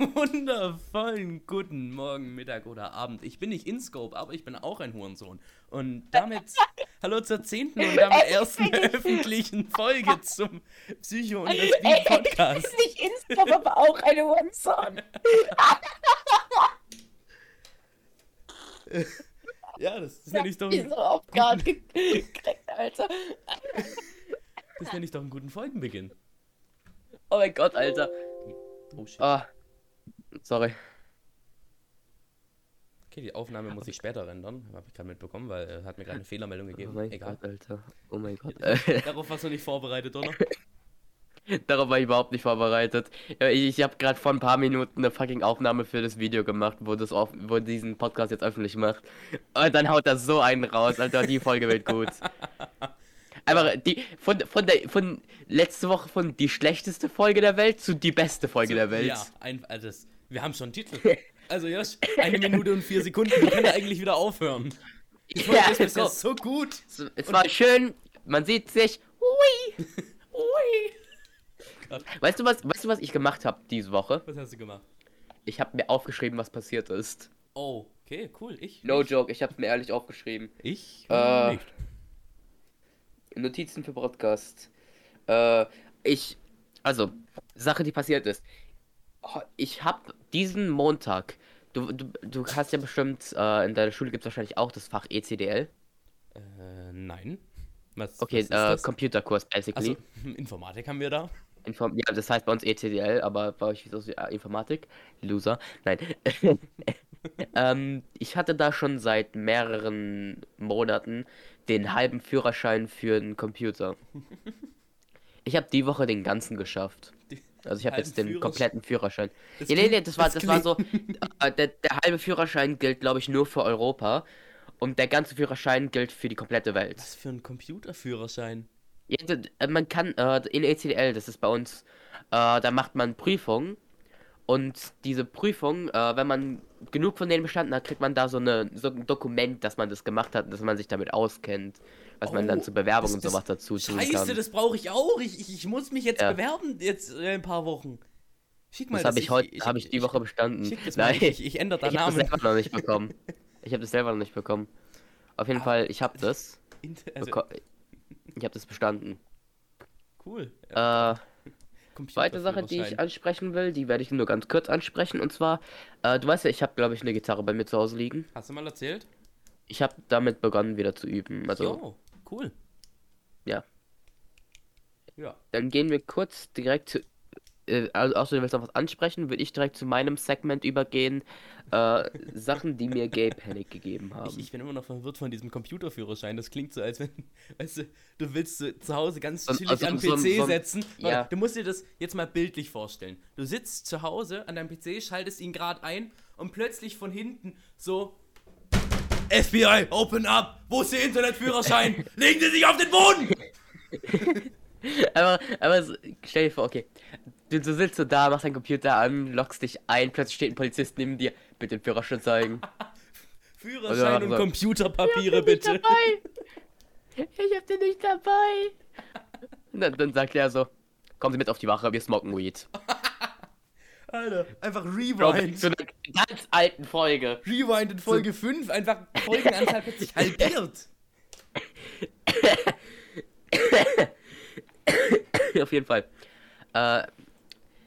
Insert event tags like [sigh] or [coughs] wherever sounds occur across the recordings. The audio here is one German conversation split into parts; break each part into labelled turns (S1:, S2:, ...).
S1: [laughs] wundervollen guten Morgen, Mittag oder Abend. Ich bin nicht in Scope, aber ich bin auch ein Hurensohn. Und damit [laughs] hallo zur zehnten und damit ersten [laughs] öffentlichen Folge zum Psycho und das Beat Podcast.
S2: Ich bin nicht in Scope, aber auch eine Hurensohn.
S1: ja, das ist nämlich doch,
S2: Ich so auf Guard gekriegt, Alter.
S1: das ist nämlich doch einen guten Folgenbeginn.
S2: Oh mein Gott, Alter.
S1: Oh shit.
S2: Ah. Sorry.
S1: Okay, die Aufnahme muss ich später rendern. Habe ich gerade mitbekommen, weil er hat mir gerade eine Fehlermeldung
S2: Oh
S1: gegeben.
S2: mein
S1: Egal.
S2: Gott, Alter. Oh mein Gott. [laughs]
S1: Darauf warst du nicht vorbereitet, oder? [laughs]
S2: Darauf war ich überhaupt nicht vorbereitet. Ich, ich habe gerade vor ein paar Minuten eine fucking Aufnahme für das Video gemacht, wo das auf, wo diesen Podcast jetzt öffentlich macht. Und dann haut er so einen raus, Alter. Die Folge wird gut. [laughs] Aber die von von der von letzte Woche von die schlechteste Folge der Welt zu die beste Folge der Welt.
S1: Ja, ein, also das, wir haben schon einen Titel. [laughs] Also Josh, eine Minute und vier Sekunden, wir können eigentlich wieder aufhören. Die Folge ist bisher
S2: so.
S1: so gut.
S2: Es, es war schön, man sieht sich. Hui. [laughs]
S1: Ui.
S2: Weißt du was, weißt du was ich gemacht habe diese Woche?
S1: Was hast du gemacht?
S2: Ich habe mir aufgeschrieben, was passiert ist.
S1: Oh, okay, cool. Ich?
S2: No
S1: ich,
S2: joke, ich habe mir ehrlich aufgeschrieben.
S1: Ich?
S2: Äh,
S1: nicht.
S2: Notizen für Podcast. Äh, ich, also, Sache, die passiert ist. Oh, Ich habe diesen Montag, du, du, du hast ja bestimmt, äh, in deiner Schule gibt es wahrscheinlich auch das Fach ECDL.
S1: Äh, nein. Was,
S2: Okay,
S1: was
S2: äh? Computerkurs basically.
S1: Also, [laughs] Informatik haben wir da.
S2: Inform ja, das heißt bei uns ECDL, aber bei euch ist das Informatik. Loser. Nein. [laughs] ähm, ich hatte da schon seit mehreren Monaten den halben Führerschein für einen Computer. [laughs] Ich habe die Woche den ganzen geschafft.
S1: Die-
S2: Also ich habe jetzt den
S1: Führerschein.
S2: kompletten Führerschein.
S1: Das
S2: Ja, nee, nee, das war,
S1: das
S2: das war so. Äh, der, der halbe Führerschein gilt, glaube ich, nur für Europa. Und der ganze Führerschein gilt für die komplette Welt.
S1: Was für ein Computerführerschein?
S2: Ja, äh, man kann äh, in ECDL, das ist bei uns, äh, da macht man Prüfungen und diese Prüfung, äh, wenn man genug von denen bestanden hat, kriegt man da so, eine, so ein Dokument, dass man das gemacht hat, dass man sich damit auskennt, was man dann
S1: Oh,
S2: zur Bewerbung
S1: das-
S2: und
S1: das-
S2: sowas dazu tun
S1: Scheiße,
S2: kann.
S1: das brauche ich auch. Ich, ich, ich muss mich jetzt
S2: Ja.
S1: bewerben, jetzt äh, ein paar Wochen. Schick mal
S2: das habe ich heute, habe ich die Woche bestanden.
S1: Schick das mal,
S2: Nein,
S1: ich, ich ändere [laughs]
S2: ich
S1: da
S2: habe das
S1: Namen.
S2: selber noch nicht bekommen. [laughs] Ich habe das selber noch nicht bekommen. Auf jeden
S1: Ah,
S2: Fall, ich habe das. [laughs]
S1: Also,
S2: Ich habe das bestanden.
S1: cool.
S2: Äh, Zweite Sache, die ich ansprechen will, die werde ich nur ganz kurz ansprechen. Und zwar, äh, du weißt ja, ich habe, glaube ich, eine Gitarre bei mir zu Hause liegen.
S1: Hast du mal erzählt?
S2: Ich habe damit begonnen, wieder zu üben. Also,
S1: jo, cool.
S2: Ja.
S1: Ja.
S2: dann gehen wir kurz direkt zu. Äh, also, außer du willst noch was ansprechen, würde ich direkt zu meinem Segment übergehen. Äh, [laughs] Sachen, die mir Gay Panic gegeben haben.
S1: Ich, ich bin immer noch verwirrt von diesem Computerführerschein. Das klingt so, als wenn, weißt du, du willst so zu Hause ganz
S2: So
S1: chillig
S2: also
S1: an
S2: so
S1: PC
S2: so ein-
S1: setzen.
S2: ja.
S1: Du musst dir das jetzt mal bildlich vorstellen. Du sitzt zu Hause an deinem PC, schaltest ihn gerade ein und plötzlich von hinten so FBI, open up! Wo ist der Internetführerschein? [laughs] Legen Sie sich auf den Boden! [laughs]
S2: aber, aber stell dir vor, okay. Du, du sitzt so da, machst deinen Computer an, loggst dich ein, plötzlich steht ein Polizist neben dir. Bitte den Führerschein zeigen. [laughs]
S1: Führerschein und
S2: also-
S1: Computerpapiere bitte.
S2: Ich hab den nicht dabei. Und dann, dann sagt er so, kommen Sie mit auf die Wache, wir smoken Weed.
S1: Alter, einfach Rewind.
S2: zu einer ganz alten Folge.
S1: Rewind in Folge 5, einfach Folgenanzahl plötzlich halbiert. [laughs]
S2: auf jeden Fall. Äh,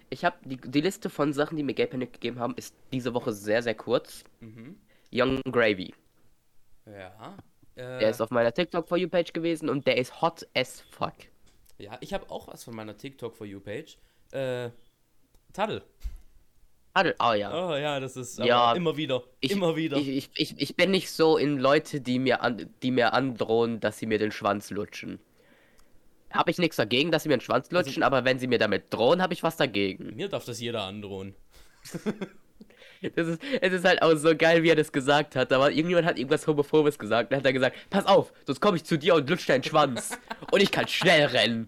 S2: ich habe die, die Liste von Sachen, die mir Gay Panic gegeben haben, ist diese Woche sehr, sehr kurz.
S1: Mhm.
S2: Young Gravy.
S1: Ja.
S2: Der
S1: Äh,
S2: ist auf meiner TikTok For You Page gewesen und der ist hot as fuck.
S1: ja, ich habe auch was von meiner TikTok for You Page. Äh, Taddel.
S2: Adel, oh ja.
S1: Oh ja, das ist aber
S2: Ja,
S1: immer wieder.
S2: Ich,
S1: immer wieder.
S2: Ich, ich, ich, ich bin nicht so in Leute, die mir, an, die mir androhen, dass sie mir den Schwanz lutschen. Habe ich nichts dagegen, dass sie mir den Schwanz
S1: Also
S2: lutschen, aber wenn sie mir damit drohen, habe ich was dagegen.
S1: Mir darf das jeder androhen. [laughs]
S2: Das ist, es ist halt auch so geil, wie er das gesagt hat. Aber irgendjemand hat irgendwas Homophobes gesagt. Dann hat er gesagt, pass auf, sonst komme ich zu dir und lutsch deinen Schwanz. und ich kann schnell rennen.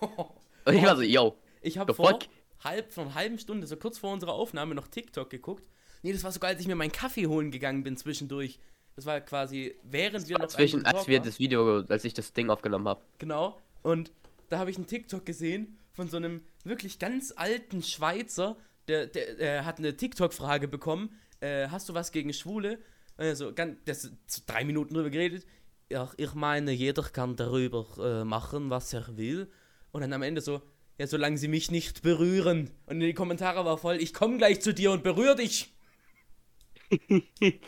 S2: [laughs] Und ich war so, yo.
S1: Ich habe vor? Halb, vor einer halben Stunde, so kurz vor unserer Aufnahme, noch TikTok geguckt. Nee, das war sogar, als ich mir meinen Kaffee holen gegangen bin zwischendurch. Das war quasi, während wir noch
S2: Zwischen, als wir das Video, als ich das Ding aufgenommen habe.
S1: Genau. Und da habe ich einen TikTok gesehen von so einem wirklich ganz alten Schweizer, der, der, der hat eine TikTok-Frage bekommen. Äh, hast du was gegen Schwule? Also, ganz, das drei Minuten drüber geredet. Ja, ich meine, jeder kann darüber äh, machen, was er will. Und dann am Ende so, ja, solange sie mich nicht berühren. Und in die Kommentare war voll, ich komme gleich zu dir und berühre dich. [laughs]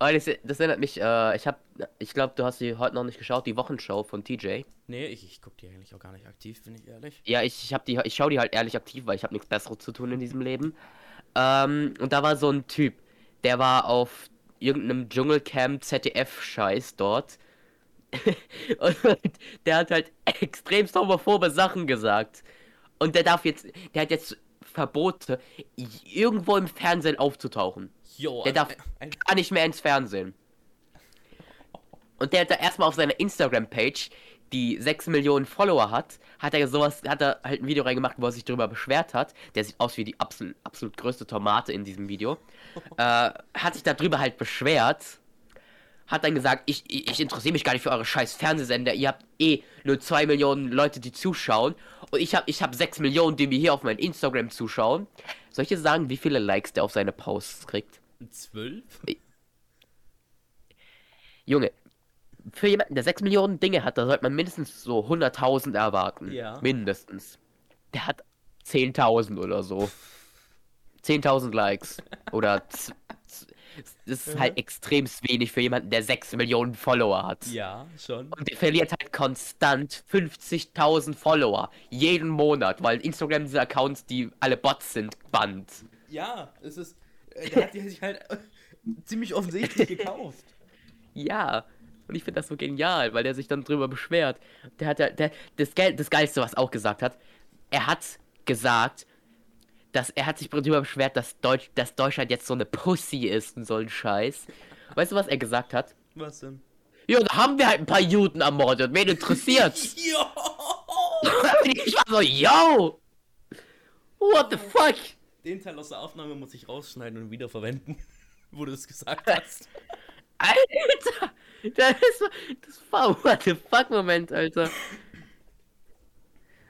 S2: Oh, das, das erinnert mich, äh, ich hab, ich glaube, du hast die heute noch nicht geschaut, die Wochenshow von TJ.
S1: Nee, ich, ich gucke die eigentlich auch gar nicht aktiv, bin ich ehrlich.
S2: Ja, ich, ich hab die, ich schaue die halt ehrlich aktiv, weil ich habe nichts Besseres zu tun in diesem Leben. Ähm, und da war so ein Typ, der war auf irgendeinem Dschungelcamp ZDF-Scheiß dort. [laughs] und der hat halt [laughs] extrem homophobe Sachen gesagt. Und der darf jetzt, der hat jetzt Verbote, irgendwo im Fernsehen aufzutauchen.
S1: Jo,
S2: Der darf
S1: ein,
S2: gar nicht mehr ins Fernsehen. Und der hat da erstmal auf seiner Instagram-Page, die 6 Millionen Follower hat, hat er sowas, hat er halt ein Video reingemacht, wo er sich darüber beschwert hat. Der sieht aus wie die absolut, absolut größte Tomate in diesem Video. [laughs] äh, hat sich darüber halt beschwert. Hat dann gesagt, ich, ich, ich interessiere mich gar nicht für eure scheiß Fernsehsender. Ihr habt eh nur 2 Millionen Leute, die zuschauen. Und ich habe ich hab 6 Millionen, die mir hier auf mein Instagram zuschauen. Soll ich dir sagen, wie viele Likes der auf seine Posts kriegt?
S1: zwölf?
S2: Junge, für jemanden, der 6 Millionen Dinge hat, da sollte man mindestens so 100.000 erwarten.
S1: Ja.
S2: Mindestens. Der hat 10.000 oder so. [laughs] 10.000 Likes. Oder. Das ist halt extrem wenig für jemanden, der 6 Millionen Follower hat.
S1: Ja, schon.
S2: Und der verliert halt konstant 50.000 Follower. Jeden Monat, weil Instagram diese Accounts, die alle Bots sind, bannt.
S1: Ja, es ist. äh, Der hat die sich halt äh, ziemlich offensichtlich gekauft.
S2: Ja. Und ich finde das so genial, weil der sich dann drüber beschwert. Der hat ja, der, das, Geil, das Geilste, was auch gesagt hat, er hat gesagt, dass er hat sich darüber beschwert, dass, Deutsch, dass Deutschland jetzt so eine Pussy ist und so ein Scheiß. Weißt du, was er gesagt hat?
S1: Was denn?
S2: Ja, da haben wir halt ein paar Juden ermordet. Wen interessiert's? [laughs]
S1: Ja! [laughs]
S2: ich war so, yo! What the fuck?
S1: Den Teil aus der Aufnahme muss ich rausschneiden und wiederverwenden, [laughs] wo du es gesagt hast.
S2: Alter! Das ist das war What the fuck Moment, Alter.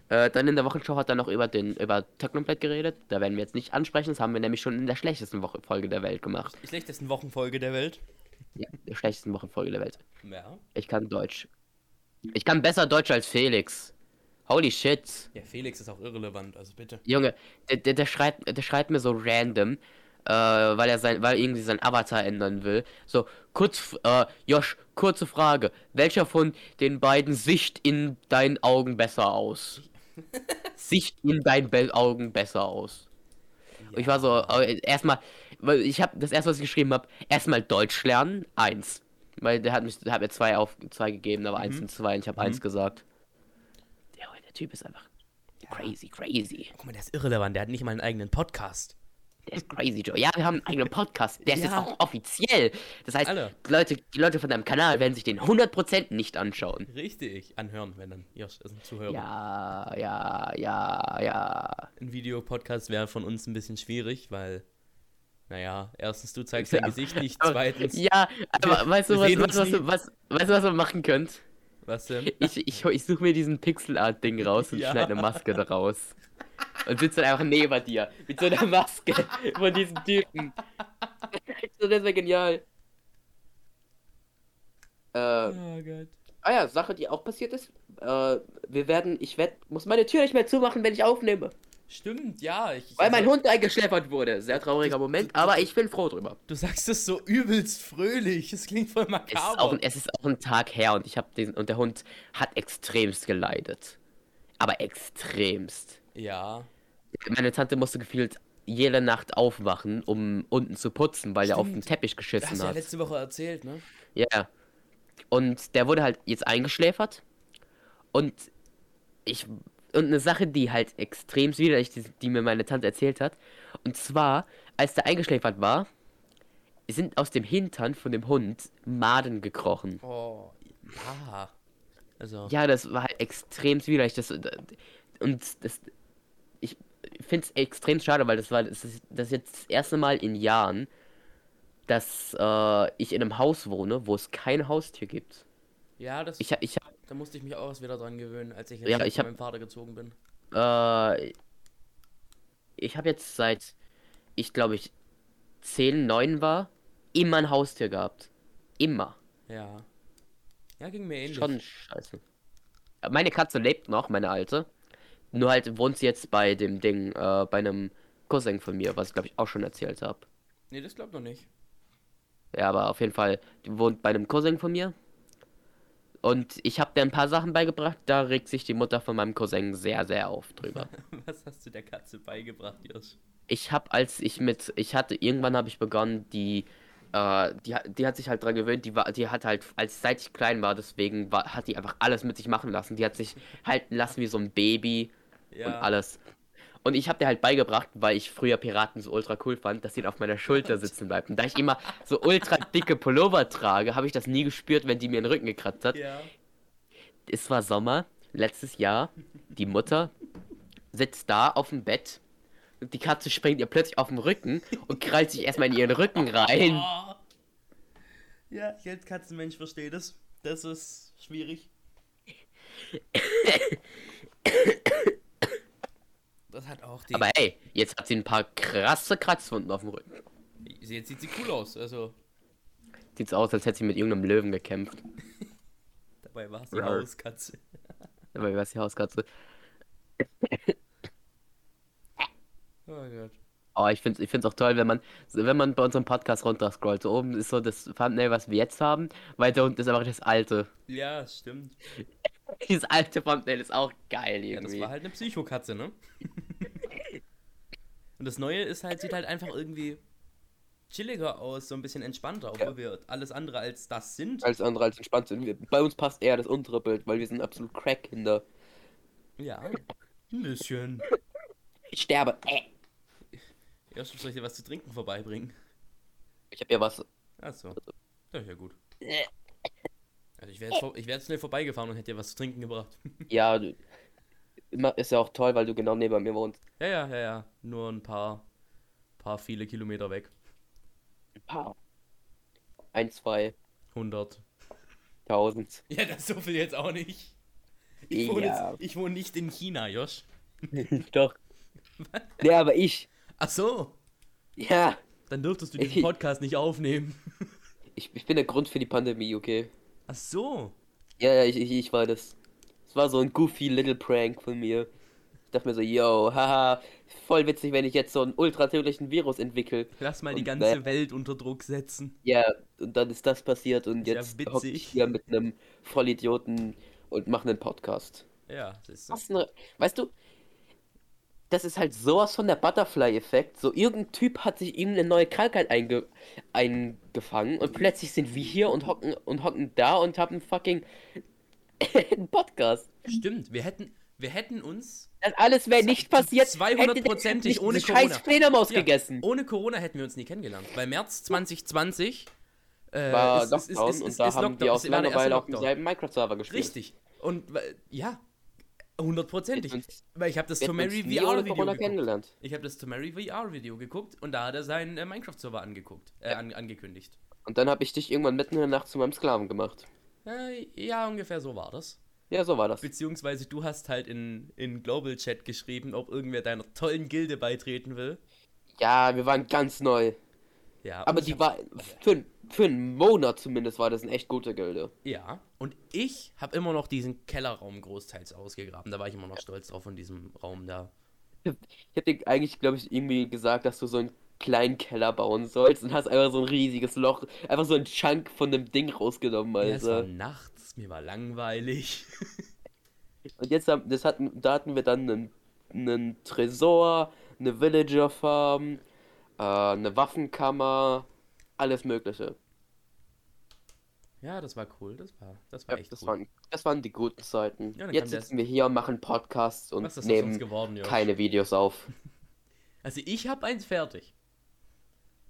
S2: Äh, dann in der Wochenshow hat er noch über den über Technoblade geredet. Da werden wir jetzt nicht ansprechen. Das haben wir nämlich schon in der schlechtesten Woche Folge der Welt gemacht.
S1: Die schlechtesten Wochenfolge der Welt.
S2: Ja, der schlechtesten Wochenfolge der Welt.
S1: Ja.
S2: Ich kann Deutsch. Ich kann besser Deutsch als Felix. Holy shit.
S1: Ja, Felix ist auch irrelevant, also bitte.
S2: Junge, der, der, der, schreibt, der schreibt mir so random, äh, weil er sein, weil irgendwie sein Avatar ändern will. So, kurz, äh, Josh, kurze Frage. Welcher von den beiden Sicht in deinen Augen besser aus? [laughs] Sicht in deinen Be Augen besser aus. Und ich war so, äh, erstmal, weil ich habe das erste, was ich geschrieben habe, erstmal Deutsch lernen, eins. Weil der hat mich, der hat mir zwei auf zwei gegeben, aber eins und zwei und ich habe eins gesagt. Der, der Typ ist einfach crazy, crazy.
S1: Guck mal, der ist irrelevant, der hat nicht mal einen eigenen Podcast.
S2: Der ist crazy, Joe. Ja, wir haben einen eigenen Podcast. Der ist jetzt
S1: Ja.
S2: auch offiziell. Das heißt,
S1: Alle.
S2: die Leute, die Leute von deinem Kanal werden sich den 100% nicht anschauen.
S1: Richtig. Anhören, wenn dann ist ein Zuhörer.
S2: Ja, ja, ja, ja.
S1: Ein Videopodcast wäre von uns ein bisschen schwierig, weil, naja, erstens, du zeigst [laughs] dein
S2: Ja.
S1: Gesicht nicht, zweitens,
S2: Ja, aber weißt du, was, was, was, was, weißt du, was ihr machen könnt?
S1: was denn?
S2: Ich, ich, ich suche mir diesen Pixelart-Ding raus und [laughs]
S1: Ja.
S2: schneide eine Maske daraus. [laughs] Und sitze dann einfach neben dir. Mit so einer [laughs] Maske von diesem Typen. so, [laughs] das wäre genial. Äh,
S1: Oh Gott.
S2: Ah ja, Sache, die auch passiert ist. Äh, wir werden, ich werd, muss meine Tür nicht mehr zumachen, wenn ich aufnehme.
S1: Stimmt, ja. Ich,
S2: Weil mein
S1: also,
S2: Hund eingeschläfert wurde. Sehr trauriger Moment, aber ich bin froh drüber.
S1: Du sagst es so übelst fröhlich. Es klingt voll
S2: Es ist,
S1: makaber.
S2: auch, ein- es ist auch ein Tag her und ich habe diesen und der Hund hat extremst geleidet. Aber extremst.
S1: ja.
S2: Meine Tante musste gefühlt jede Nacht aufwachen, um unten zu putzen, weil er auf den
S1: Stimmt.
S2: Teppich
S1: Das hast
S2: geschissen
S1: du ja
S2: hat.
S1: letzte Woche erzählt, ne?
S2: Ja. Und der wurde halt jetzt eingeschläfert. Und ich. Und eine Sache, die halt extrem widerlich, die, die mir meine Tante erzählt hat. Und zwar, als der eingeschläfert war, sind aus dem Hintern von dem Hund Maden gekrochen.
S1: Oh, ja. Also,
S2: Ja, das war halt extrem widerlich. Das, und das. Ich finde es extrem schade, weil das war das, ist, das ist jetzt das erste Mal in Jahren, dass äh, ich in einem Haus wohne, wo es kein Haustier gibt.
S1: ja, das,
S2: Ich, ich
S1: da musste ich mich auch erst wieder dran gewöhnen, als ich
S2: Ja,
S1: jetzt
S2: ich
S1: von
S2: hab-
S1: meinem Vater gezogen bin.
S2: Äh, ich habe jetzt seit, ich glaube ich, 10, 9 war, immer ein Haustier gehabt. Immer.
S1: Ja. Ja, ging mir ähnlich.
S2: Schon scheiße. Meine Katze lebt noch, meine alte. Nur halt wohnt sie jetzt bei dem Ding, äh, bei einem Cousin von mir, was ich glaube ich auch schon erzählt habe.
S1: Nee, das glaubt noch nicht.
S2: Ja, aber auf jeden Fall, die wohnt bei einem Cousin von mir. Und ich habe dir ein paar Sachen beigebracht, da regt sich die Mutter von meinem Cousin sehr, sehr auf drüber. [laughs]
S1: Was hast du der Katze beigebracht, Josh?
S2: Ich habe, als ich mit, ich hatte, irgendwann habe ich begonnen, die, äh, die, die hat sich halt dran gewöhnt, die war, die hat halt, als seit ich klein war, deswegen war, hat die einfach alles mit sich machen lassen. Die hat sich halten lassen wie so ein Baby und
S1: Ja.
S2: alles. Und ich habe dir halt beigebracht, weil ich früher Piraten so ultra cool fand, dass sie auf meiner Schulter [laughs] sitzen bleibt. Und da ich immer so ultra dicke Pullover trage, habe ich das nie gespürt, wenn die mir den Rücken gekratzt hat.
S1: Ja.
S2: Es war Sommer, letztes Jahr. Die Mutter sitzt da auf dem Bett. Und die Katze springt ihr plötzlich auf den Rücken und krallt sich erstmal in ihren Rücken rein.
S1: Oh. Ja, ich als Katzenmensch verstehe das. Das ist schwierig. Das hat auch die.
S2: Aber ey, jetzt hat sie ein paar krasse Kratzwunden auf dem Rücken.
S1: Jetzt sieht sie cool aus. Also,
S2: Sieht's aus, als hätte sie mit irgendeinem Löwen gekämpft.
S1: dabei war es die
S2: Ja.
S1: Hauskatze.
S2: Aber was die Hauskatze.
S1: Oh Gott.
S2: Oh, ich find's, ich find's auch toll, wenn man, wenn man bei unserem Podcast runterscrollt. So oben ist so das Thumbnail, was wir jetzt haben. Weiter unten ist einfach das alte.
S1: Ja, stimmt. [laughs]
S2: Dieses alte Thumbnail ist auch geil
S1: Ja, das
S2: irgendwie.
S1: war halt eine Psychokatze, ne? [laughs] Und das Neue ist halt, sieht halt einfach irgendwie chilliger aus, so ein bisschen entspannter, obwohl wir alles andere als das sind.
S2: Alles andere als entspannt sind. Wir, bei uns passt eher das untere Bild, weil wir sind absolut Crack-Kinder.
S1: Ja, ein bisschen.
S2: Ich sterbe. Äh.
S1: Erst soll ich dir was zu trinken vorbeibringen.
S2: Ich hab ja was.
S1: Achso. Das ist ja gut. Also ich wäre jetzt, ich wär jetzt schnell vorbeigefahren und hätte dir was zu trinken gebracht. [laughs]
S2: Ja, du- immer ist ja auch toll, weil du genau neben mir wohnst.
S1: Ja, ja, ja, ja. Nur ein paar, paar viele Kilometer weg.
S2: Ein paar. Ein, zwei,
S1: 100.
S2: tausend.
S1: Ja, das ist so viel jetzt auch nicht. Ich wohne,
S2: Ja.
S1: jetzt, ich wohne nicht in China, Josh. [laughs]
S2: Doch. [laughs] Ja, aber ich.
S1: Ach so.
S2: Ja.
S1: Dann dürftest du [laughs] diesen Podcast nicht aufnehmen.
S2: Ich, ich bin der Grund für die Pandemie, okay?
S1: Ach so.
S2: Ja, ja, ich, ich, ich war das. Es war so ein goofy little prank von mir. Ich dachte mir so, yo, haha, voll witzig, wenn ich jetzt so einen ultratödlichen Virus entwickle.
S1: Lass mal die
S2: Und
S1: ganze
S2: wer-
S1: Welt unter Druck setzen.
S2: Ja, und dann ist das passiert und
S1: Ist ja
S2: jetzt
S1: witzig.
S2: hocke ich hier mit einem Vollidioten und mache einen Podcast.
S1: Ja, das ist
S2: Was ne, weißt du, das ist halt sowas von der Butterfly-Effekt. So, irgendein Typ hat sich irgendeine neue Krankheit einge eingefangen und plötzlich sind wir hier und hocken und hocken da und haben fucking [laughs] einen Podcast.
S1: Stimmt, wir hätten, wir hätten uns
S2: Das alles wäre nicht passiert. hätte der
S1: 200%ig
S2: nicht
S1: ohne
S2: diese scheiß
S1: Corona.
S2: Fledermaus
S1: Ja,
S2: gegessen.
S1: Ohne Corona hätten wir uns nie kennengelernt. Weil März 2020 äh,
S2: War
S1: ist- ist- ist-
S2: Lockdown
S1: ist-
S2: und da haben
S1: Lockdown,
S2: wir aus Langeweile auf dem
S1: Lockdown.
S2: selben Minecraft-Server gespielt.
S1: Richtig. Und weil- ja, hundertprozentig. Weil ich habe das Tomary VR Video geguckt. Ich habe das Tomary VR Video geguckt und da hat er seinen äh, Minecraft Server angeguckt, äh, an, angekündigt.
S2: Und dann habe ich dich irgendwann mitten in der Nacht zu meinem Sklaven gemacht.
S1: Äh, ja, ungefähr so war das.
S2: Ja, so war das.
S1: Beziehungsweise du hast halt in, in Global Chat geschrieben, ob irgendwer deiner tollen Gilde beitreten will.
S2: Ja, wir waren ganz neu.
S1: Ja,
S2: Aber die war, für, für einen Monat zumindest war das eine echt gute Gilde.
S1: Ja, und ich habe immer noch diesen Kellerraum großteils ausgegraben. Da war ich immer noch stolz drauf von diesem Raum da.
S2: Ich dir eigentlich, glaube ich, irgendwie gesagt, dass du so einen kleinen Keller bauen sollst und hast einfach so ein riesiges Loch, einfach so ein Chunk von dem Ding rausgenommen,
S1: Ja, es war
S2: Alter.
S1: nachts, mir war langweilig. [laughs]
S2: Und jetzt haben, das hatten, da hatten wir dann einen, einen Tresor, eine Villager Farm, äh, eine Waffenkammer, alles Mögliche.
S1: Ja, das war cool, das war, das war
S2: Ja,
S1: echt
S2: das
S1: cool.
S2: waren, das waren die guten Zeiten.
S1: Ja,
S2: Jetzt sitzen wir hier und machen Podcasts und nehmen
S1: geworden,
S2: keine Videos auf. [laughs]
S1: Also ich habe eins fertig.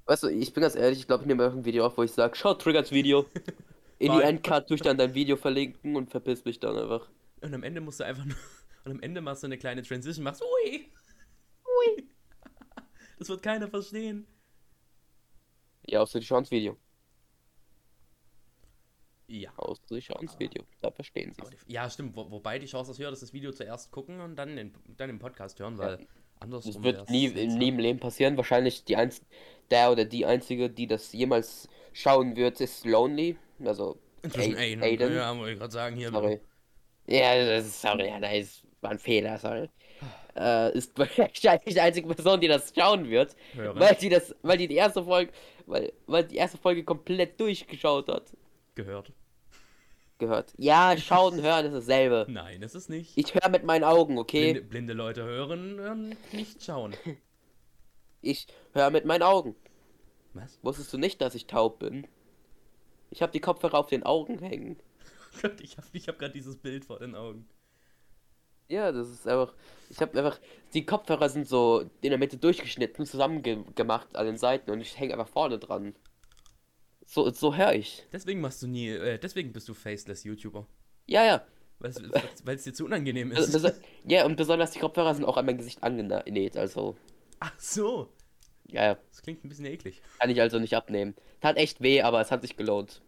S2: Weißt du, ich bin ganz ehrlich, ich glaube, ich nehme irgendein Video auf, wo ich sage, schau Triggers Video. [laughs] In die. Endcard tue ich dann dein Video verlinken und verpiss mich dann einfach.
S1: Und am Ende musst du einfach nur. [laughs] Und am Ende machst du eine kleine Transition, machst Ui! Ui! Das wird keiner verstehen.
S2: Ja, außer die Chance-Video.
S1: Ja.
S2: Außer die Chance-Video. Da verstehen sie
S1: die, ja, stimmt. Wo, wobei die Chance ist höher, dass das Video zuerst gucken und dann, den, dann den Podcast hören, weil Andersrum
S2: Das wird nie, nie im Leben passieren. Wahrscheinlich die einz der oder die einzige, die das jemals schauen wird, ist Lonely. Also
S1: Inzwischen Aiden.
S2: Aiden.
S1: Ja, wollte ich gerade sagen, hier.
S2: Sorry. Ja, das ist, sorry, ja, das war ein Fehler, sorry. Äh, ist [laughs] wahrscheinlich die einzige Person, die das schauen wird,
S1: Hören.
S2: weil die das, weil die die erste Folge, weil, weil die erste Folge komplett durchgeschaut hat,
S1: Gehört.
S2: gehört. Ja, schauen, hören ist dasselbe. [laughs]
S1: Nein, ist es nicht.
S2: Ich höre mit meinen Augen, okay?
S1: Blinde, blinde Leute hören, hören, nicht schauen. [laughs]
S2: Ich höre mit meinen Augen.
S1: Was?
S2: Wusstest du nicht, dass ich taub bin? Ich habe die Kopfhörer auf den Augen hängen.
S1: Gott, ich habe ich hab gerade dieses Bild vor den Augen.
S2: Ja, das ist einfach. Ich habe einfach. Die Kopfhörer sind so in der Mitte durchgeschnitten, zusammen ge gemacht an den Seiten und ich hänge einfach vorne dran. So, so höre ich.
S1: Deswegen machst du nie, äh, deswegen bist du faceless YouTuber.
S2: Ja, ja.
S1: Weil es dir zu unangenehm
S2: Bes-
S1: ist.
S2: bes- [laughs] Ja, und besonders die Kopfhörer sind auch an mein Gesicht angenäht, also.
S1: Ach so.
S2: Ja, ja.
S1: Das klingt ein bisschen eklig.
S2: Kann ich also nicht abnehmen. Tat echt weh, aber es hat sich gelohnt.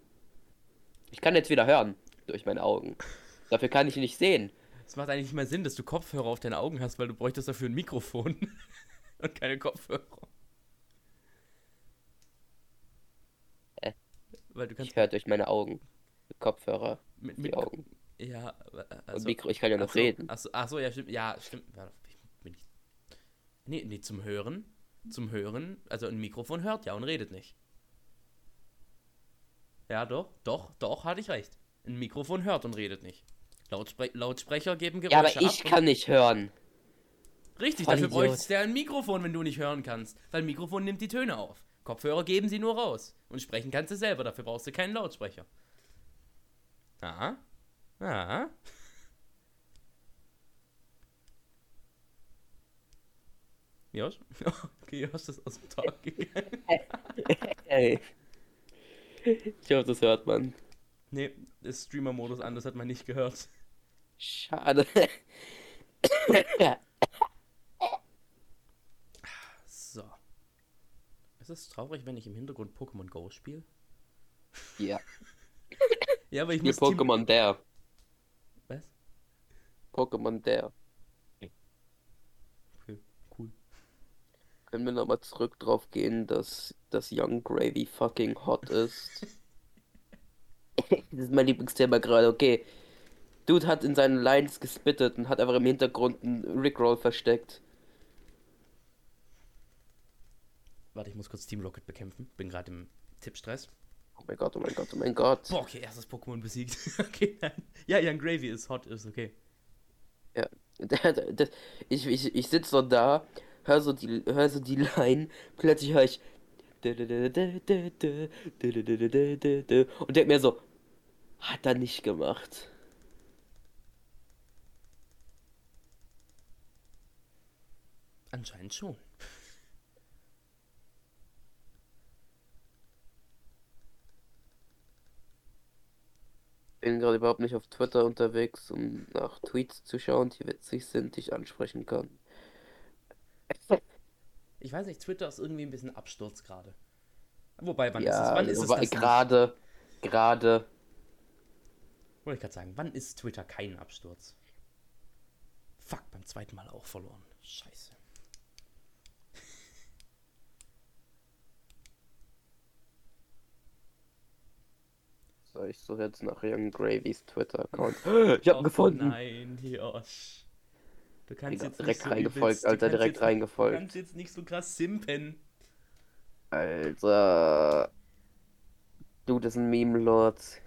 S2: Ich kann jetzt wieder hören. Durch meine Augen. [laughs] Dafür kann ich nicht sehen.
S1: Es macht eigentlich nicht mal Sinn, dass du Kopfhörer auf deinen Augen hast, weil du bräuchtest dafür ein Mikrofon [laughs] und keine Kopfhörer.
S2: Äh.
S1: Weil du kannst
S2: Ich höre durch meine Augen. Mit Kopfhörer.
S1: mit, mit
S2: Augen.
S1: Ja, äh,
S2: Und
S1: also,
S2: Mikro, ich kann ja noch
S1: ach so,
S2: reden.
S1: Ach so, ach so, ja, stimmt. Ja, stimmt. Bin ich. Nee, nee, zum Hören. Zum Hören. Also ein Mikrofon hört ja und redet nicht. Ja, doch, doch, doch, hatte ich recht. Ein Mikrofon hört und redet nicht. Lautspre Lautsprecher geben Geräusche
S2: Ja, aber ich
S1: ab.
S2: kann nicht hören.
S1: Richtig,
S2: Voll
S1: dafür bräuchtest du ja ein Mikrofon, wenn du nicht hören kannst. Weil ein Mikrofon nimmt die Töne auf. Kopfhörer geben sie nur raus. Und sprechen kannst du selber, dafür brauchst du keinen Lautsprecher. Aha. Aha. Josh? [laughs] Okay, Josh ist aus dem Talk [laughs] gegangen.
S2: Ey. Ich hoffe, das hört man.
S1: Nee, ist Streamer-Modus an, das hat man nicht gehört.
S2: Schade.
S1: So. Ist es traurig, wenn ich im Hintergrund Pokémon Go spiele?
S2: ja. [laughs]
S1: Ja, aber ich muss
S2: Pokémon der.
S1: Was?
S2: Pokémon der.
S1: Okay, cool.
S2: Können wir nochmal zurück drauf gehen, dass das Young Gravy fucking hot ist? [laughs] [laughs] das ist mein Lieblingsthema gerade, okay. Dude hat in seinen Lines gespittet und hat einfach im Hintergrund einen Rickroll versteckt.
S1: Warte, ich muss kurz Team Rocket bekämpfen. Bin gerade im Tippstress.
S2: Oh mein Gott, oh mein Gott, oh mein Gott.
S1: Boah, okay, erstes Pokémon besiegt. okay, nein. Ja, Young Gravy ist hot, ist okay.
S2: Ja, ich, ich, ich sitze so da, hör so die, hör so die Line, plötzlich höre ich und denk mir so, hat er nicht gemacht.
S1: Anscheinend schon.
S2: Bin gerade überhaupt nicht auf Twitter unterwegs, um nach Tweets zu schauen, die witzig sind, die ich ansprechen kann.
S1: Ich weiß nicht, Twitter ist irgendwie ein bisschen Absturz gerade. Wobei, wann ist
S2: Ja,
S1: es? Wann ist es nicht?
S2: gerade, gerade,
S1: Wollte ich gerade sagen, wann ist Twitter kein Absturz? Fuck, beim zweiten Mal auch verloren. Scheiße.
S2: Ich suche jetzt nach Young Gravy's Twitter-Account. [gasps] Ich hab
S1: Och,
S2: gefunden.
S1: Nein, Josh. Du kannst
S2: Digga,
S1: jetzt
S2: direkt
S1: nicht so
S2: reingefolgt,
S1: übelst- du
S2: Alter, direkt
S1: jetzt, Du
S2: reingefolgt.
S1: kannst jetzt nicht so krass simpen.
S2: Alter. Du, das ist ein Meme-Lord.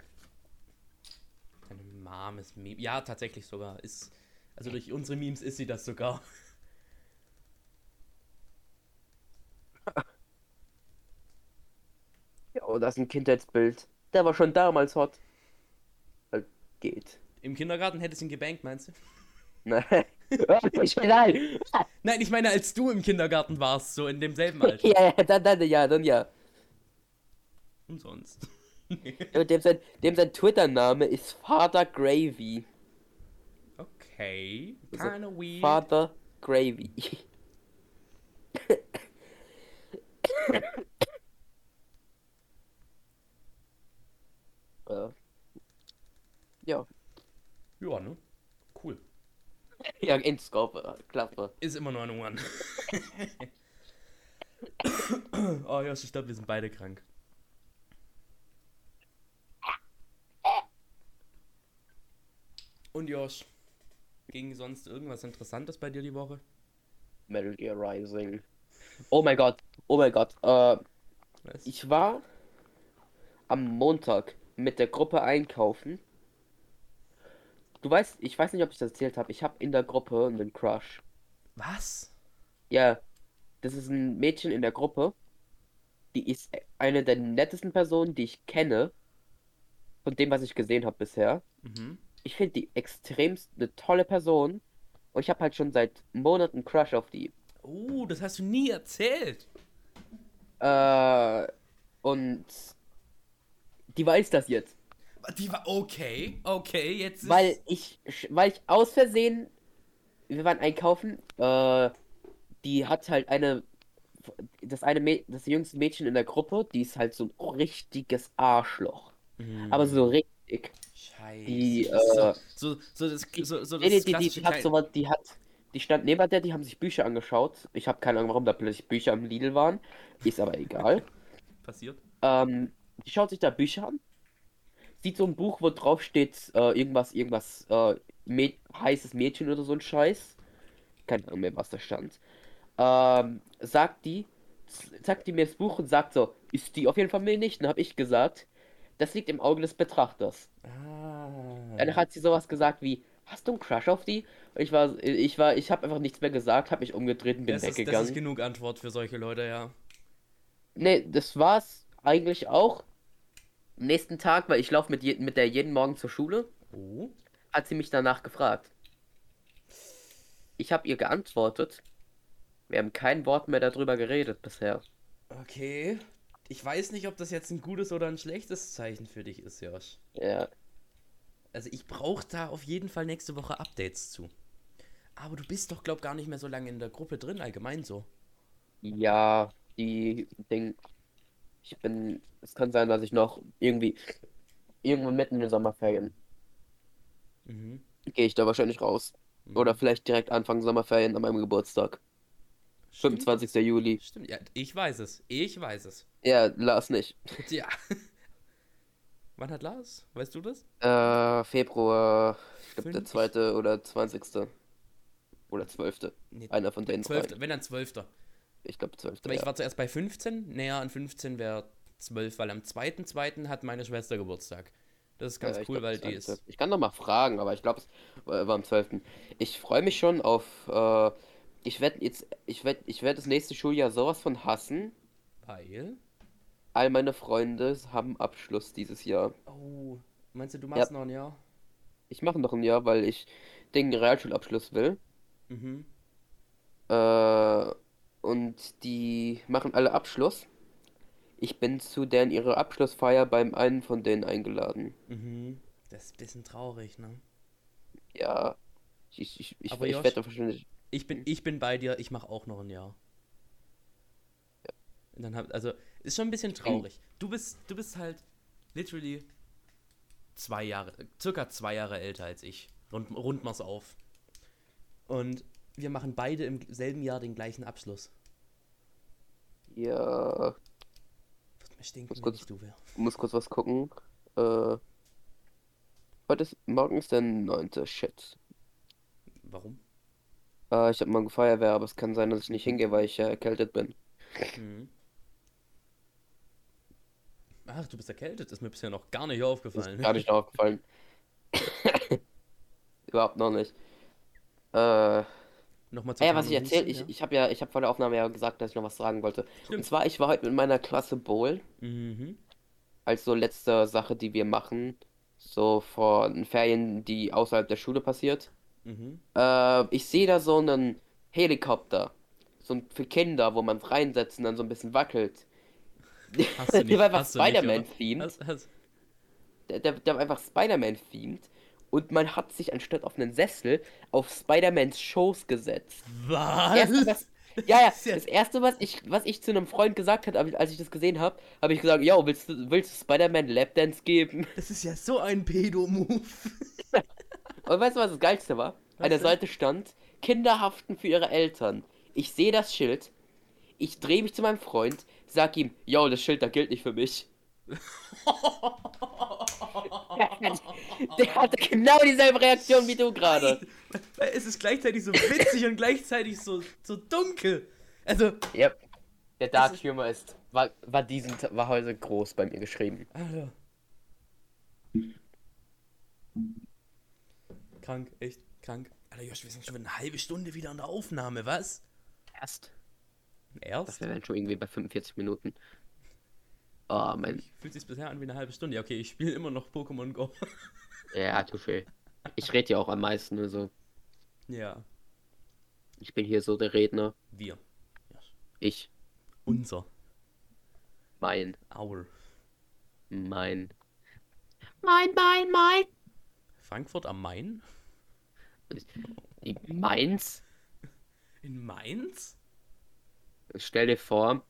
S1: Deine Mom ist Meme. Ja, tatsächlich sogar. Ist, also durch unsere Memes ist sie das sogar. [laughs] [laughs]
S2: Ja, oh, das ist ein Kindheitsbild. Der war schon damals hot. Halt, geht.
S1: Im Kindergarten hättest du ihn gebankt, meinst du?
S2: Nein. [laughs] ich bin nein.
S1: Nein, ich meine, als du im Kindergarten warst, so in demselben [laughs] Alter.
S2: Ja, ja, dann, dann, ja, dann ja.
S1: Und sonst.
S2: Und Dem sein, dem sein Twitter-Name ist Father Gravy.
S1: Okay.
S2: Also,
S1: Kinda weird.
S2: Father Gravy. [laughs] äh, ja.
S1: Ja, ne? Cool. [laughs]
S2: Ja, Inscope, äh, Klappe.
S1: Ist immer nur ein One. oh ja, ich glaube, wir sind beide krank. Und Josh, ging sonst irgendwas Interessantes bei dir die Woche?
S2: Metal Gear Rising. Oh mein Gott, oh mein Gott. Äh,
S1: Was?
S2: ich war am Montag mit der Gruppe einkaufen. Du weißt, ich weiß nicht, ob ich das erzählt habe. Ich habe in der Gruppe einen Crush.
S1: Was?
S2: Ja, das ist ein Mädchen in der Gruppe. Die ist eine der nettesten Personen, die ich kenne. Von dem, was ich gesehen habe bisher.
S1: Mhm.
S2: Ich finde die extremst eine tolle Person. Und ich habe halt schon seit Monaten Crush auf die.
S1: Oh, das hast du nie erzählt.
S2: Äh, und die weiß das jetzt.
S1: Die war okay, okay, jetzt ist
S2: Weil ich, weil ich aus Versehen, wir waren einkaufen, äh, die hat halt eine, das eine, das jüngste Mädchen in der Gruppe, die ist halt so ein richtiges Arschloch.
S1: Mhm.
S2: Aber so richtig.
S1: Scheiße.
S2: die, äh,
S1: so, so, so, das, so, so
S2: Nee, nee,
S1: das
S2: die, die, die hat sowas, die hat, die stand neben der, die haben sich Bücher angeschaut. Ich habe keine Ahnung, warum da plötzlich Bücher am Lidl waren. Ist aber egal. [laughs]
S1: passiert.
S2: Ähm, die schaut sich da Bücher an, sieht so ein Buch, wo drauf steht, äh, irgendwas, irgendwas, äh, Mä heißes Mädchen oder so ein Scheiß. Keine Ahnung mehr, was da stand. Ähm, sagt die, sagt die mir das Buch und sagt so, ist die auf jeden Fall mir nicht. Dann habe ich gesagt, das liegt im Auge des Betrachters.
S1: Ah.
S2: Dann hat sie sowas gesagt wie, hast du einen Crush auf die? Und ich war, ich war, ich habe einfach nichts mehr gesagt, habe mich umgedreht und bin
S1: das, ist, das
S2: weggegangen.
S1: ist genug Antwort für solche Leute, ja.
S2: Nee, das war's eigentlich auch. Am nächsten Tag, weil ich laufe mit, je mit der jeden Morgen zur Schule,
S1: Oh.
S2: hat sie mich danach gefragt. Ich habe ihr geantwortet. Wir haben kein Wort mehr darüber geredet bisher.
S1: Okay. Ich weiß nicht, ob das jetzt ein gutes oder ein schlechtes Zeichen für dich ist, Josh.
S2: Ja,
S1: Also ich brauche da auf jeden Fall nächste Woche Updates zu. Aber du bist doch, glaub gar nicht mehr so lange in der Gruppe drin, allgemein so.
S2: ja, die Ding. Ich bin. Es kann sein, dass ich noch irgendwie. Irgendwann mitten in den Sommerferien
S1: Mhm.
S2: gehe ich da wahrscheinlich raus. Oder vielleicht direkt Anfang Sommerferien an meinem Geburtstag.
S1: Stimmt.
S2: 25. Juli.
S1: Stimmt, ja, ich weiß es. Ich weiß es.
S2: Ja, Lars nicht. [laughs]
S1: Tja. Wann hat Lars? Weißt du das?
S2: Äh, Februar, ich glaube der zweite oder 20. Oder 12.
S1: Nee,
S2: Einer von den
S1: 12.
S2: drei.
S1: Wenn dann 12.
S2: Ich glaube 12.
S1: Aber ich
S2: Ja.
S1: war zuerst bei 15. Näher an 15 wäre 12, weil am 2.2. hat meine Schwester Geburtstag. Das ist ganz
S2: Ja, ich
S1: cool,
S2: glaub,
S1: weil die
S2: ist
S1: ist.
S2: am 12.. Ich kann noch mal fragen, aber ich glaube, es war am 12. Ich freue mich schon auf. Äh, ich werde jetzt. Ich werde ich werd das nächste Schuljahr sowas von hassen.
S1: Weil.
S2: All meine Freunde haben Abschluss dieses Jahr.
S1: Oh. Meinst du, du machst noch ein Jahr?
S2: Ich mache noch ein Jahr, weil ich den Realschulabschluss will.
S1: Mhm.
S2: Äh, und die machen alle Abschluss. Ich bin zu deren ihre Abschlussfeier beim einen von denen eingeladen.
S1: Mhm. Das ist ein bisschen traurig, ne?
S2: Ja, ich, ich, ich, ich,
S1: Aber
S2: ich
S1: Josh-
S2: werde wahrscheinlich.
S1: Ich bin, ich bin bei dir, ich mache auch noch ein Jahr. Und dann hab, also, ist schon ein bisschen traurig. Du bist, du bist halt literally zwei Jahre, circa zwei Jahre älter als ich. Rund, rund mal's auf. Und wir machen beide im selben Jahr den gleichen Abschluss.
S2: Ja,
S1: Wird mir stinken,
S2: Muss
S1: wenn
S2: kurz-
S1: ich du wär.
S2: muss kurz was gucken. Äh, heute ist, morgen ist der 9. Shit.
S1: Warum?
S2: Äh, ich habe morgen Feuerwehr, aber es kann sein, dass ich nicht hingehe, weil ich äh, erkältet bin.
S1: Mhm. Ach, du bist erkältet, ist mir bisher noch gar nicht
S2: Ist
S1: aufgefallen.
S2: gar nicht aufgefallen. [laughs] Überhaupt noch nicht. Äh,
S1: Nochmal
S2: Ah ja, was ich erzählt, ich,
S1: ja?
S2: ich habe ja, ich habe vor der Aufnahme ja gesagt, dass ich noch was sagen wollte. Und
S1: Stimmt.
S2: zwar, ich war heute mit meiner Klasse Bowl,
S1: Mhm.
S2: als so letzte Sache, die wir machen, so vor den Ferien, die außerhalb der Schule passiert.
S1: Mhm.
S2: Äh, ich sehe da so einen Helikopter, so ein für Kinder, wo man reinsetzt und dann so ein bisschen wackelt.
S1: Hast du [laughs]
S2: Der war einfach
S1: nicht?
S2: Spider-Man-themed. Der, der, der war einfach Spider-Man-themed. Und man hat sich anstatt auf einen Sessel auf Spider-Mans Schoß gesetzt.
S1: Was?
S2: Erste, was, ja, ja, [laughs] das erste, was ich, was ich zu einem Freund gesagt habe, als ich das gesehen habe, habe ich gesagt, yo, willst du, willst du Spider-Man Lapdance geben?
S1: Das ist ja so ein Pedo-Move. [laughs]
S2: Und weißt du, was das Geilste war? An der? Seite stand, Kinderhaften für ihre Eltern. Ich sehe das Schild. Ich drehe mich zu meinem Freund, sag ihm, yo, das Schild, da gilt nicht für mich. [laughs] Der hatte genau dieselbe Reaktion wie du gerade.
S1: Weil es ist gleichzeitig so witzig und gleichzeitig so, so dunkel. Also,
S2: Yep. Der Dark
S1: ist-
S2: Humor ist, war, war diesen, war heute groß bei mir geschrieben.
S1: Alter. Krank, echt krank. Alter, Josh, wir sind schon eine halbe Stunde wieder an der Aufnahme, was?
S2: Erst.
S1: Erst?
S2: Das wäre dann schon irgendwie bei 45 Minuten. Oh, mein.
S1: Fühlt sich bisher an wie eine halbe Stunde. Ja, okay, ich spiele immer noch Pokémon Go. [laughs]
S2: Ja, touché. Ich rede ja auch am meisten, also.
S1: ja,
S2: Ich bin hier so der Redner.
S1: wir. Josh.
S2: Ich.
S1: Unser.
S2: Mein.
S1: Our.
S2: Mein. Mein, mein, mein.
S1: Frankfurt am Main?
S2: Die Mainz?
S1: In Mainz?
S2: Stell dir vor,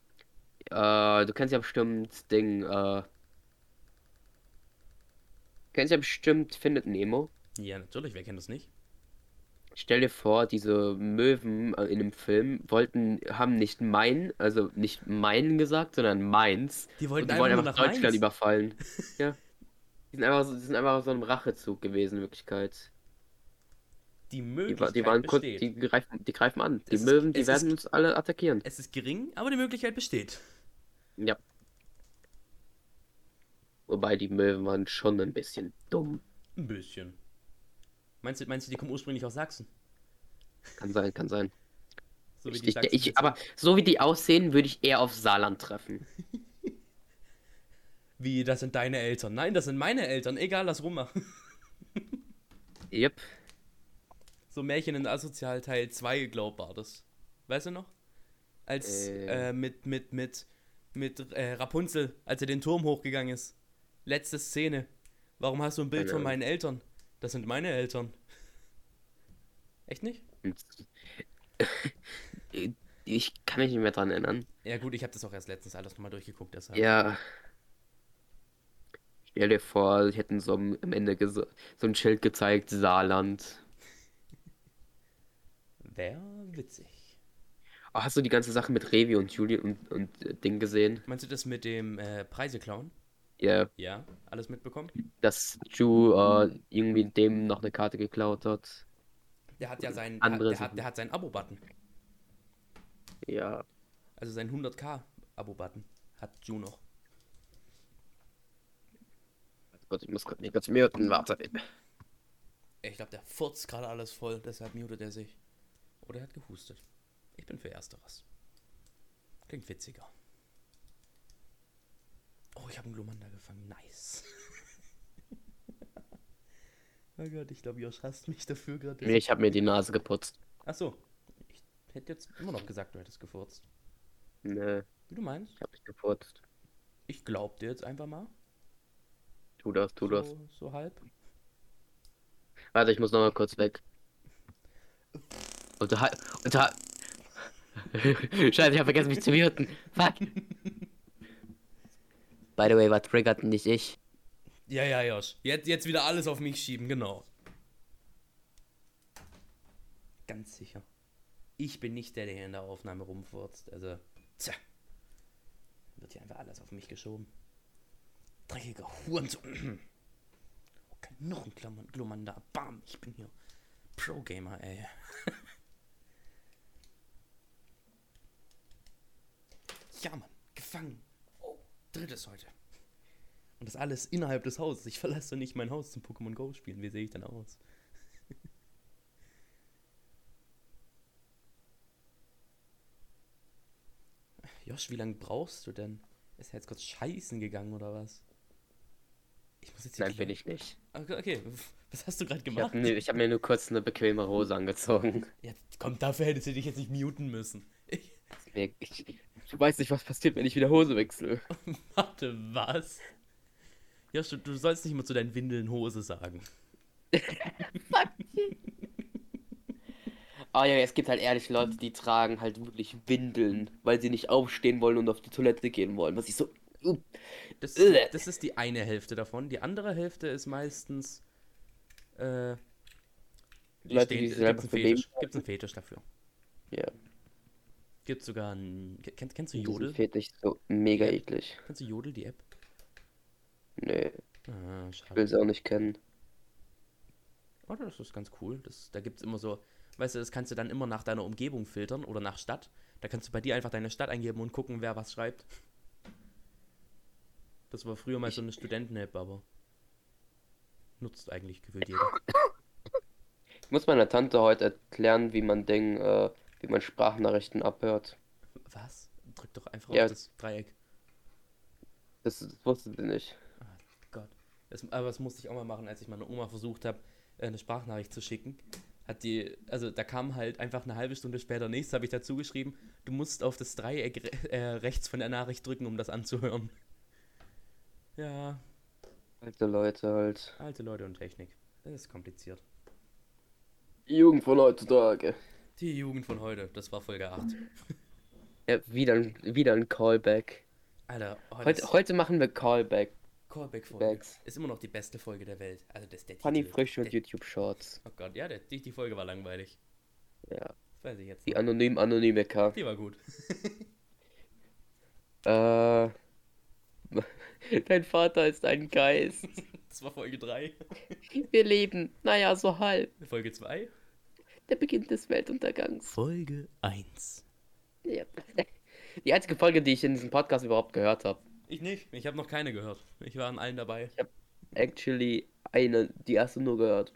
S2: äh, du kennst ja bestimmt Ding, äh. Kennst ja bestimmt Findet Nemo.
S1: Ja, natürlich, wer kennt das nicht?
S2: Stell dir vor, diese Möwen äh, in dem Film wollten, haben nicht mein, also nicht mein gesagt, sondern meins.
S1: Die wollten
S2: die wollen
S1: einfach nur
S2: einfach
S1: nach
S2: Deutschland
S1: Mainz.
S2: überfallen. [laughs] ja. Die sind einfach so, die sind einfach so ein Rachezug gewesen, in Wirklichkeit.
S1: Die
S2: Die,
S1: Möglichkeit
S2: wa- die waren kurz,
S1: besteht.
S2: die greifen, die greifen an. Die
S1: Es ist-
S2: Möwen, die werden
S1: ist-
S2: uns alle attackieren.
S1: Es ist gering, aber die Möglichkeit besteht.
S2: Ja. Wobei die Möwen waren schon ein bisschen dumm.
S1: Ein bisschen. Meinst du, meinst du, die kommen ursprünglich aus Sachsen?
S2: Kann sein, kann sein.
S1: So wie
S2: Ich,
S1: die
S2: ich, ich, aber so wie die aussehen, würde ich eher auf Saarland treffen. [laughs]
S1: Wie, das sind deine Eltern. Nein, das sind meine Eltern. Egal, lass rummachen. [laughs]
S2: Yep.
S1: So Märchen in Asozial Teil 2 glaub war das. Weißt du noch? Als,
S2: Äh.
S1: äh, mit, mit, mit, mit äh, Rapunzel, als er den Turm hochgegangen ist. Letzte Szene. Warum hast du ein Bild
S2: Keine
S1: von meinen Eltern? Das sind meine Eltern. Echt nicht? [laughs]
S2: Ich kann mich nicht mehr dran erinnern.
S1: Ja gut, ich habe das auch erst letztens alles nochmal durchgeguckt, deshalb.
S2: Ja. Stell dir vor, sie hätten so am Ende so ein Schild gezeigt, Saarland.
S1: Wär witzig.
S2: Oh, hast du die ganze Sache mit Revi und Julian und, und äh, Ding gesehen?
S1: Meinst du das mit dem äh, Preiseklauen?
S2: Ja,
S1: Ja, alles mitbekommen?
S2: dass Ju äh, irgendwie dem noch eine Karte geklaut hat.
S1: Der hat ja seinen,
S2: Andere
S1: der, hat,
S2: Sachen.
S1: der hat seinen Abo-Button.
S2: Ja.
S1: Also seinen 100k Abo-Button hat Ju noch.
S2: Gott, ich muss kurz, mich kurz muten, warte.
S1: Ich glaube, der furzt gerade alles voll, deshalb mutet er sich. Oder er hat gehustet. Ich bin für Ersteres. Klingt witziger. Oh, ich habe einen Glomanda gefangen. Nice. [laughs] oh Gott, ich glaube, Josh hasst mich dafür gerade.
S2: Nee, ich habe mir die Nase geputzt.
S1: Achso. Ich hätte jetzt immer noch gesagt, du hättest gefurzt.
S2: Nee,
S1: Wie du meinst?
S2: ich habe nicht geputzt.
S1: Ich glaub dir jetzt einfach mal.
S2: Tu das, tu das.
S1: So, so halb.
S2: Warte, ich muss noch mal kurz weg. Unterhal... Unter... [laughs] Scheiße, ich habe vergessen mich zu muten. Fuck. By the way, was triggert nicht ich?
S1: Ja, ja, Josh. Jetzt, jetzt wieder alles auf mich schieben, genau. Ganz sicher. Ich bin nicht der, der hier in der Aufnahme rumfurzt. Also, tja. Wird hier einfach alles auf mich geschoben. Dreckiger Hurensohn. Okay, noch ein Glumanda. Bam, ich bin hier. Pro-Gamer, ey. [laughs] ja, Mann. Gefangen. Oh, drittes heute. Und das alles innerhalb des Hauses. Ich verlasse doch nicht mein Haus zum Pokémon Go spielen. Wie sehe ich denn aus? [laughs] Josh, wie lange brauchst du denn? Ist er jetzt kurz scheißen gegangen oder was? Ich muss jetzt hier
S2: Nein, bin ich nicht.
S1: Okay, okay. was hast du gerade
S2: Ich
S1: gemacht?
S2: habe nee, ich hab mir nur kurz eine bequeme Hose angezogen.
S1: Ja, komm, dafür hättest du dich jetzt nicht muten müssen. [laughs] Ich,
S2: ich, du weißt nicht, was passiert, wenn ich wieder Hose wechsle. [laughs]
S1: warte, was? Josh, du, du sollst nicht immer zu deinen Windeln Hose sagen.
S2: Oh [laughs] ja, es gibt halt ehrlich Leute, die tragen halt wirklich Windeln, weil sie nicht aufstehen wollen und auf die Toilette gehen wollen. Was ich so. Uh,
S1: Das, das ist die eine Hälfte davon. Die andere Hälfte ist meistens, äh, Die
S2: Leute,
S1: stehen,
S2: die
S1: gibt's einen. Fetisch, gibt's einen Fetisch dafür.
S2: Ja.
S1: Gibt sogar einen. Kennst, kennst du Jodel?
S2: Fetisch so mega eklig.
S1: Kennst du Jodel, die App?
S2: Nee,
S1: Ah,
S2: ich
S1: schade.
S2: will sie auch nicht kennen.
S1: Oh, das ist ganz cool. Das, da gibt es immer so, weißt du, das kannst du dann immer nach deiner Umgebung filtern oder nach Stadt. Da kannst du bei dir einfach deine Stadt eingeben und gucken, wer was schreibt. Das war früher mal so eine Studenten-App, aber nutzt eigentlich gefühlt jeder.
S2: Ich muss meiner Tante heute erklären, wie man Ding, äh, wie man Sprachnachrichten abhört.
S1: Was? Drück doch einfach
S2: Ja.
S1: auf das Dreieck.
S2: Das, das wusste sie nicht.
S1: Gott. Das, aber das musste ich auch mal machen, als ich meiner Oma versucht habe, eine Sprachnachricht zu schicken. Hat die, also da kam halt einfach eine halbe Stunde später nichts, habe ich dazu geschrieben, du musst auf das Dreieck re äh, rechts von der Nachricht drücken, um das anzuhören. [laughs] Ja,
S2: Alte Leute halt.
S1: alte Leute und Technik. Das ist kompliziert.
S2: Jugend von heutzutage.
S1: Die Jugend von heute, das war Folge 8. [laughs]
S2: Ja, wieder, ein- wieder ein Callback.
S1: Alter, oh,
S2: Heute, heute machen wir Callback.
S1: Callback-Folge. Ist immer noch die beste Folge der Welt. Also das der
S2: Funny
S1: Titel.
S2: Frisch und YouTube Shorts.
S1: Oh Gott, ja, der, die, die Folge war langweilig.
S2: Ja.
S1: Das weiß ich jetzt
S2: Die anonym anonyme K.
S1: Die war gut. [laughs]
S2: Äh. [laughs] Dein Vater ist ein Geist.
S1: Das war Folge 3.
S2: Wir leben, naja, so halb.
S1: Folge 2.
S2: Der Beginn des Weltuntergangs.
S1: Folge 1.
S2: Ja. Die einzige Folge, die ich in diesem Podcast überhaupt gehört habe.
S1: Ich nicht. Ich habe noch keine gehört. Ich war an allen dabei.
S2: Actually, eine, die erste nur gehört.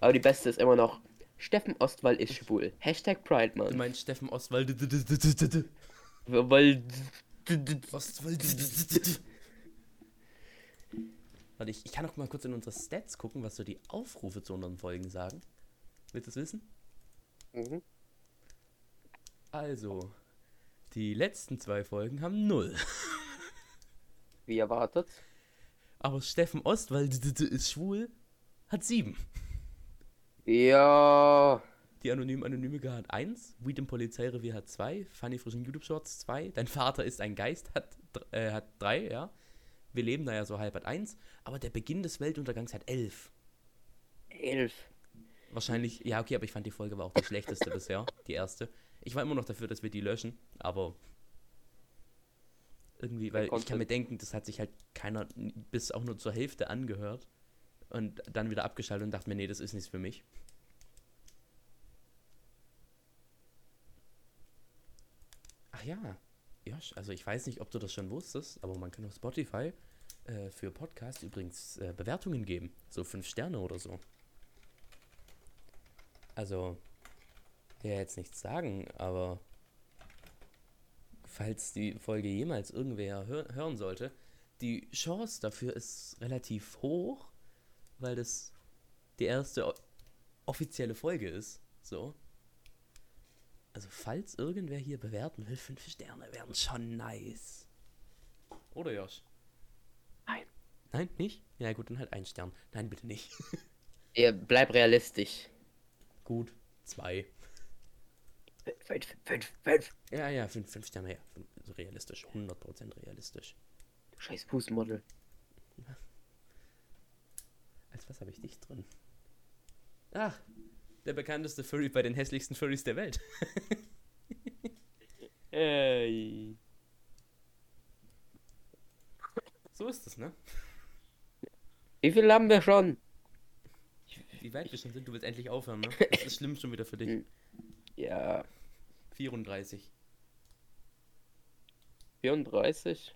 S2: Aber die beste ist immer noch. Steffen Ostwald ist schwul. Hashtag Pride,
S1: Du
S2: Mann.
S1: meinst Steffen Ostwald.
S2: Weil.
S1: Ostwald. Warte, ich, ich kann auch mal kurz in unsere Stats gucken, was so die Aufrufe zu unseren Folgen sagen. Willst du es wissen?
S2: Mhm.
S1: Also, die letzten zwei Folgen haben null. [laughs]
S2: Wie erwartet.
S1: Aber Steffen Ostwald ist schwul, hat sieben.
S2: Ja.
S1: Die Anonym Anonyme hat 1, Weed im Polizeirevier hat 2, Funny frischen YouTube Shorts 2, Dein Vater ist ein Geist hat 3, äh, hat drei, ja. Wir leben da ja so halb hat 1, aber der Beginn des Weltuntergangs hat 11.
S2: Elf.
S1: Wahrscheinlich, ja, okay, aber ich fand die Folge war auch die schlechteste bisher, die erste. Ich war immer noch dafür, dass wir die löschen, aber irgendwie, weil ich kann mir denken, das hat sich halt keiner bis auch nur zur Hälfte angehört und dann wieder abgeschaltet und dachte mir, nee, das ist nichts für mich. Ach ja, Josh, also ich weiß nicht, ob du das schon wusstest, aber man kann auf Spotify äh, für Podcasts übrigens äh, Bewertungen geben, so fünf Sterne oder so. Also, ich will ja jetzt nichts sagen, aber falls die Folge jemals irgendwer hör hören sollte, die Chance dafür ist relativ hoch, weil das die erste offizielle Folge ist. So. Also, falls irgendwer hier bewerten will, fünf Sterne wären schon nice. Oder Josh?
S2: Nein.
S1: Nein, nicht? Ja, gut, dann halt ein Stern. Nein, bitte nicht.
S2: Ja, bleib realistisch.
S1: Gut, zwei.
S2: Fünf, fünf, fünf.
S1: Ja, ja, fünf, fünf Sterne, ja. Fünf, also realistisch, 100% realistisch.
S2: Du scheiß Fußmodel. [laughs]
S1: Als was habe ich dich drin? Ach, der bekannteste Furry bei den hässlichsten Furries der Welt. [laughs]
S2: Ey.
S1: So ist es, ne?
S2: Wie viel haben wir schon?
S1: Wie weit wir schon sind, du willst endlich aufhören, ne? [laughs] Das ist schlimm schon wieder für dich.
S2: Ja,
S1: 34.
S2: 34.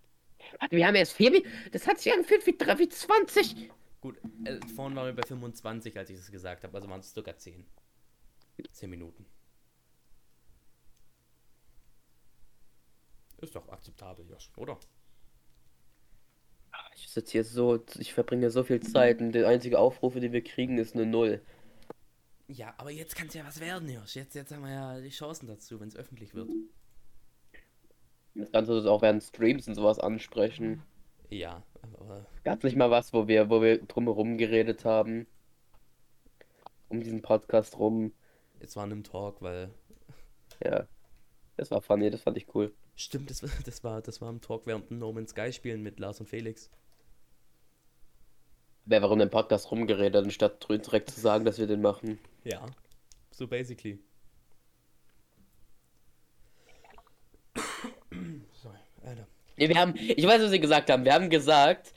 S2: Warte, wir haben erst vier. Mi- Das hat sich angefühlt wie, drei- wie 20.
S1: Gut, äh, vorhin waren wir bei 25, als ich das gesagt habe, also waren es circa 10. 10 Minuten. Ist doch akzeptabel, Josh, oder?
S2: Ich sitze hier so, ich verbringe so viel Zeit und der einzige Aufrufe, die wir kriegen, ist eine Null.
S1: Ja, aber jetzt kann es ja was werden, Josh. Jetzt, jetzt haben wir ja die Chancen dazu, wenn es öffentlich wird.
S2: Das Ganze ist auch während Streams und sowas ansprechen.
S1: Ja, aber
S2: Gab nicht mal was, wo wir, wo wir drumherum geredet haben? Um diesen Podcast rum.
S1: jetzt war in einem Talk, weil
S2: Ja. Das war funny, das fand ich cool.
S1: Stimmt, das, war- [laughs] das war das war im Talk während dem No Man's Sky spielen mit Lars und Felix.
S2: Wer warum den Podcast rumgeredet, anstatt direkt zu sagen, dass wir den machen.
S1: Ja. So basically. so, Alter.
S2: Nee, wir haben, ich weiß, was wir gesagt haben. Wir haben gesagt,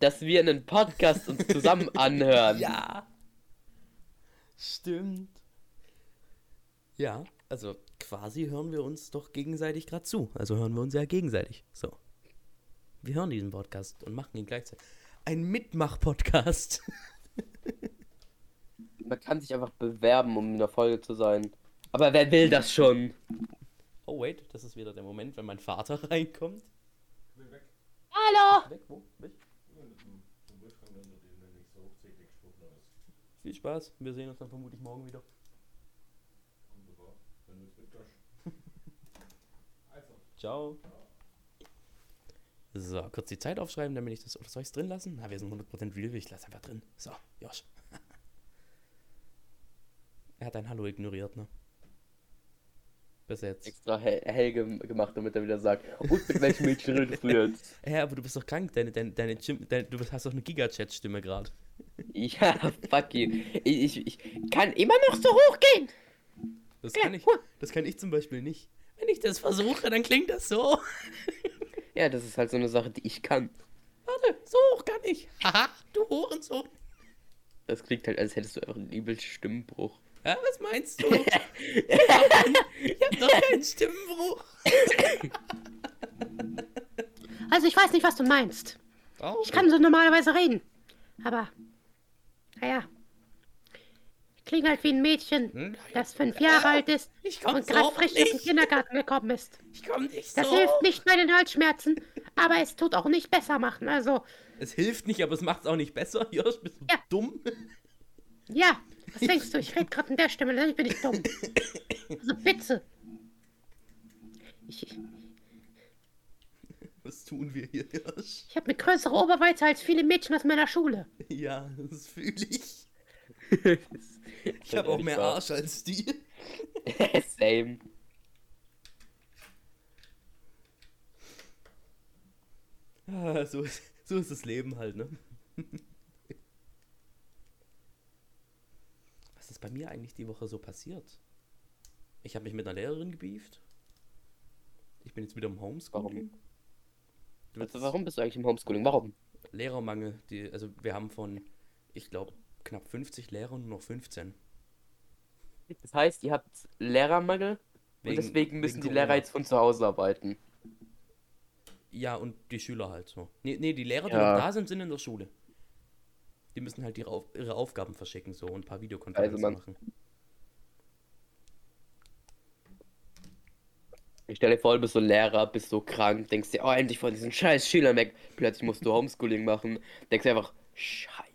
S2: dass wir einen Podcast uns zusammen [laughs] anhören.
S1: Ja. Stimmt. Ja, also quasi hören wir uns doch gegenseitig gerade zu. Also hören wir uns ja gegenseitig. So. Wir hören diesen Podcast und machen ihn gleichzeitig. Ein Mitmach-Podcast. [laughs]
S2: Man kann sich einfach bewerben, um in der Folge zu sein. Aber wer will das schon?
S1: Oh, wait, das ist wieder der Moment, wenn mein Vater [laughs] reinkommt.
S2: Hallo!
S1: Weg, wo? Weg? Viel Spaß. Wir sehen uns dann vermutlich morgen wieder. [laughs] Ciao. So, kurz die Zeit aufschreiben, damit ich das. Oder soll ich es drin lassen? Na, wir sind 100% real. Ich lasse einfach drin. So, Josh. [laughs] er hat ein Hallo ignoriert, ne? Bis jetzt.
S2: Extra hell, hell gem- gemacht, damit er wieder sagt, und mit welchem Mädchen redest du jetzt? [laughs]
S1: Hä, aber du bist doch krank. Deine, deine, deine, deine, du hast doch eine Giga-Chat-Stimme gerade. [laughs]
S2: Ja, fuck you. Ich, ich, ich kann immer noch so hochgehen.
S1: Das kann ich. Das kann ich zum Beispiel nicht. Wenn ich das versuche, dann klingt das so.
S2: Ja, das ist halt so eine Sache, die ich kann.
S1: Warte, so hoch kann ich. Haha, du Hurensohn.
S2: Das klingt halt, als hättest du einfach einen übelsten Stimmbruch.
S1: Ja, was meinst du? [laughs] ich hab doch keinen Stimmbruch.
S3: Also ich weiß nicht, was du meinst.
S1: Oh,
S3: Ich kann so normalerweise reden. Aber, naja. Ich klinge halt wie ein Mädchen,
S1: Hm?
S3: das fünf Jahre alt ist und
S1: so
S3: gerade frisch aus dem. Kindergarten gekommen ist.
S1: Ich komm nicht
S3: Das
S1: so.
S3: hilft nicht bei den Halsschmerzen, aber es tut auch nicht besser machen. Also,
S1: Es hilft nicht, aber es macht's auch nicht besser. [laughs] Josh, bist du
S3: Ja.
S1: dumm?
S3: ja, was denkst du? Ich rede gerade in der Stimme, natürlich bin ich dumm. Also bitte. Ich, ich,
S1: Was tun wir hier, Josh?
S3: ich habe eine größere Oberweite als viele Mädchen aus meiner Schule.
S1: Ja, das fühle ich. [laughs] Ich habe auch mehr Arsch als die. [laughs]
S2: Same.
S1: Ah, so, ist, so ist das Leben halt, ne? Was ist bei mir eigentlich die Woche so passiert? Ich habe mich mit einer Lehrerin gebieft. Ich bin jetzt wieder im Homeschooling. Du
S2: Also, warum bist du eigentlich im Homeschooling? Warum?
S1: Lehrermangel. Die, also wir haben von, ich glaube, knapp 50 Lehrern nur noch 15.
S2: Das heißt, ihr habt Lehrermangel
S1: Wegen-
S2: und deswegen müssen die. Lehrer jetzt von zu Hause arbeiten.
S1: Ja, und die Schüler halt so. Nee, nee die Lehrer, die
S2: Ja.
S1: noch da sind, sind in der Schule. Die müssen halt ihre, Auf ihre Aufgaben verschicken so und ein paar Videokonferenzen
S2: Also
S1: machen.
S2: Ich stelle dir vor, du bist so Lehrer, bist so krank, denkst dir, oh, endlich von diesen scheiß Schülern weg. Plötzlich musst du Homeschooling machen, denkst dir einfach, scheiße.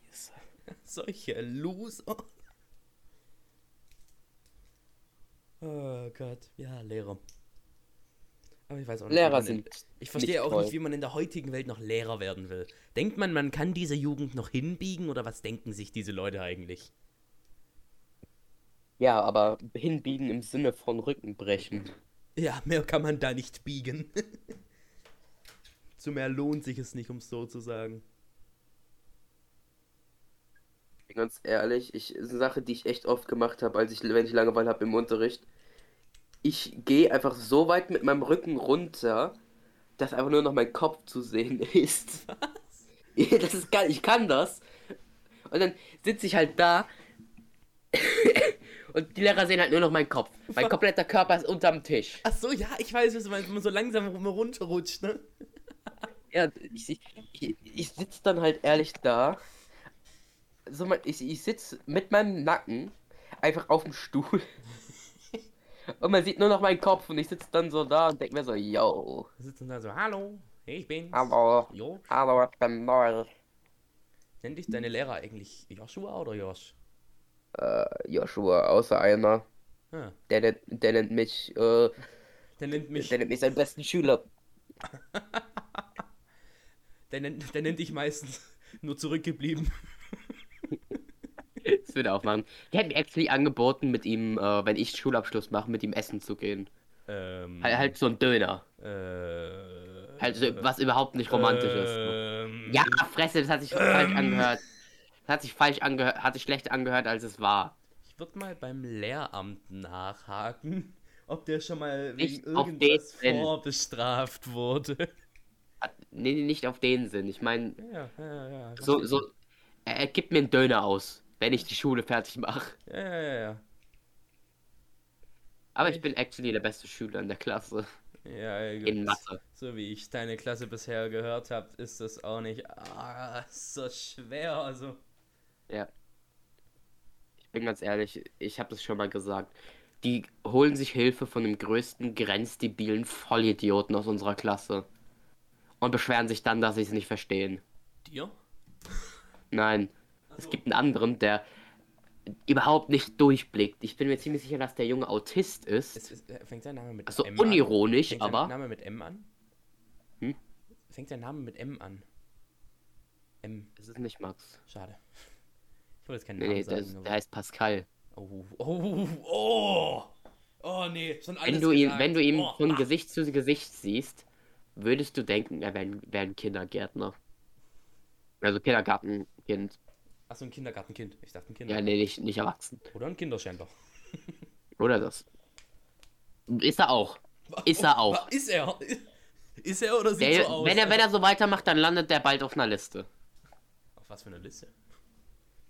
S1: Solche Loser. [laughs] Oh Gott, ja, Lehrer. Aber ich weiß auch nicht.
S2: Lehrer sind
S1: In, ich verstehe auch
S2: toll.
S1: nicht, wie man in der heutigen Welt noch Lehrer werden will. Denkt man, man kann diese Jugend noch hinbiegen oder was denken sich diese Leute eigentlich?
S2: Ja, aber hinbiegen im Sinne von Rücken brechen.
S1: Ja, mehr kann man da nicht biegen. [laughs] Zu mehr lohnt sich es nicht, um es so zu sagen.
S2: Ganz ehrlich, ich, ist eine Sache, die ich echt oft gemacht habe, als ich, wenn ich Langeweile habe im Unterricht. Ich gehe einfach so weit mit meinem Rücken runter, dass einfach nur noch mein Kopf zu sehen [laughs] ist. Ja, Das ist geil, ich kann das. Und dann sitze ich halt da [laughs] und die Lehrer sehen halt nur noch meinen Kopf. Mein kompletter Körper ist unterm Tisch.
S1: Ach so, ja, ich weiß, was du meinst, wenn man so langsam runterrutscht, ne?
S2: Ja, ich, ich, ich, ich sitze dann halt ehrlich da. So, mein- ich, ich sitze mit meinem Nacken einfach auf dem Stuhl. [laughs] Und man sieht nur noch meinen Kopf und ich sitze dann so da und denke mir so, yo,
S1: Da sitzen da so, hallo, ich bin's.
S2: hallo,
S1: Jo,
S2: hallo, ich bin neu.
S1: nennt dich deine Lehrer eigentlich Joshua oder Josh?
S2: Äh, Joshua, außer einer,
S1: Ah,
S2: der, nennt- der nennt mich, äh,
S1: der nennt mich,
S2: der nennt mich seinen besten Schüler. [laughs]
S1: der nennt, der nennt dich meistens nur zurückgeblieben.
S2: Das würde auch machen. Die hätten mir actually angeboten, mit ihm, äh, wenn ich Schulabschluss mache, mit ihm essen zu gehen.
S1: Ähm,
S2: Halt, halt so ein Döner.
S1: äh,
S2: Halt so, was überhaupt nicht romantisch ist.
S1: ähm,
S2: Ja, Fresse, das hat sich falsch angehört. hat sich falsch angehört, hat sich schlecht angehört, als es war.
S1: Ich würde mal beim Lehramt nachhaken, ob der schon mal
S2: Nicht
S1: wegen irgendwas vorbestraft wurde.
S2: Hat- Nee, nee, nicht auf den Sinn. Ich meine,
S1: Ja, ja, ja.
S2: so, so, er, er gibt mir einen Döner aus, wenn ich die Schule fertig mache.
S1: Ja, ja, ja.
S2: Aber ich bin actually der beste Schüler in der Klasse.
S1: Ja, ja,
S2: In
S1: gut.
S2: Mathe.
S1: So wie ich deine Klasse bisher gehört habe, ist das auch nicht ah, so schwer. Also,
S2: Ja. Ich bin ganz ehrlich, ich habe das schon mal gesagt. Die holen sich Hilfe von dem größten grenzdebilen Vollidioten aus unserer Klasse. Und beschweren sich dann, dass sie es nicht verstehen.
S1: dir?
S2: Nein, es gibt einen anderen, der überhaupt nicht durchblickt. Ich bin mir ziemlich sicher, dass der Junge Autist ist.
S1: Es, ist- äh, fängt sein Name mit
S2: Also
S1: M an?
S2: unironisch,
S1: Fängt
S2: aber.
S1: sein Name mit M an?
S2: Hm?
S1: Fängt der Name mit M an? M,
S2: Es ist nicht Max.
S1: schade. Ich wollte jetzt keinen
S2: Nee,
S1: Namen
S2: nee, der,
S1: sagen.
S2: ist- der heißt Pascal.
S1: Oh, oh, oh, oh, nee, schon alles
S2: Wenn du ihn,
S1: gesagt.
S2: wenn du ihn
S1: oh,
S2: von
S1: ah.
S2: Gesicht zu Gesicht siehst, würdest du denken, er wäre ein, wär ein Kindergärtner. Also Kindergartenkind.
S1: Achso, ein Kindergartenkind. Ich dachte ein
S2: Ja,
S1: Kindergarten.
S2: nee, nicht, nicht erwachsen.
S1: Oder ein Kinderschänder.
S2: Oder das. Ist er auch. Ist er auch.
S1: Ist er? Ist er oder sieht
S2: Der,
S1: so aus?
S2: wenn, er, wenn er so weitermacht, dann landet der bald auf einer Liste.
S1: Auf was für eine Liste?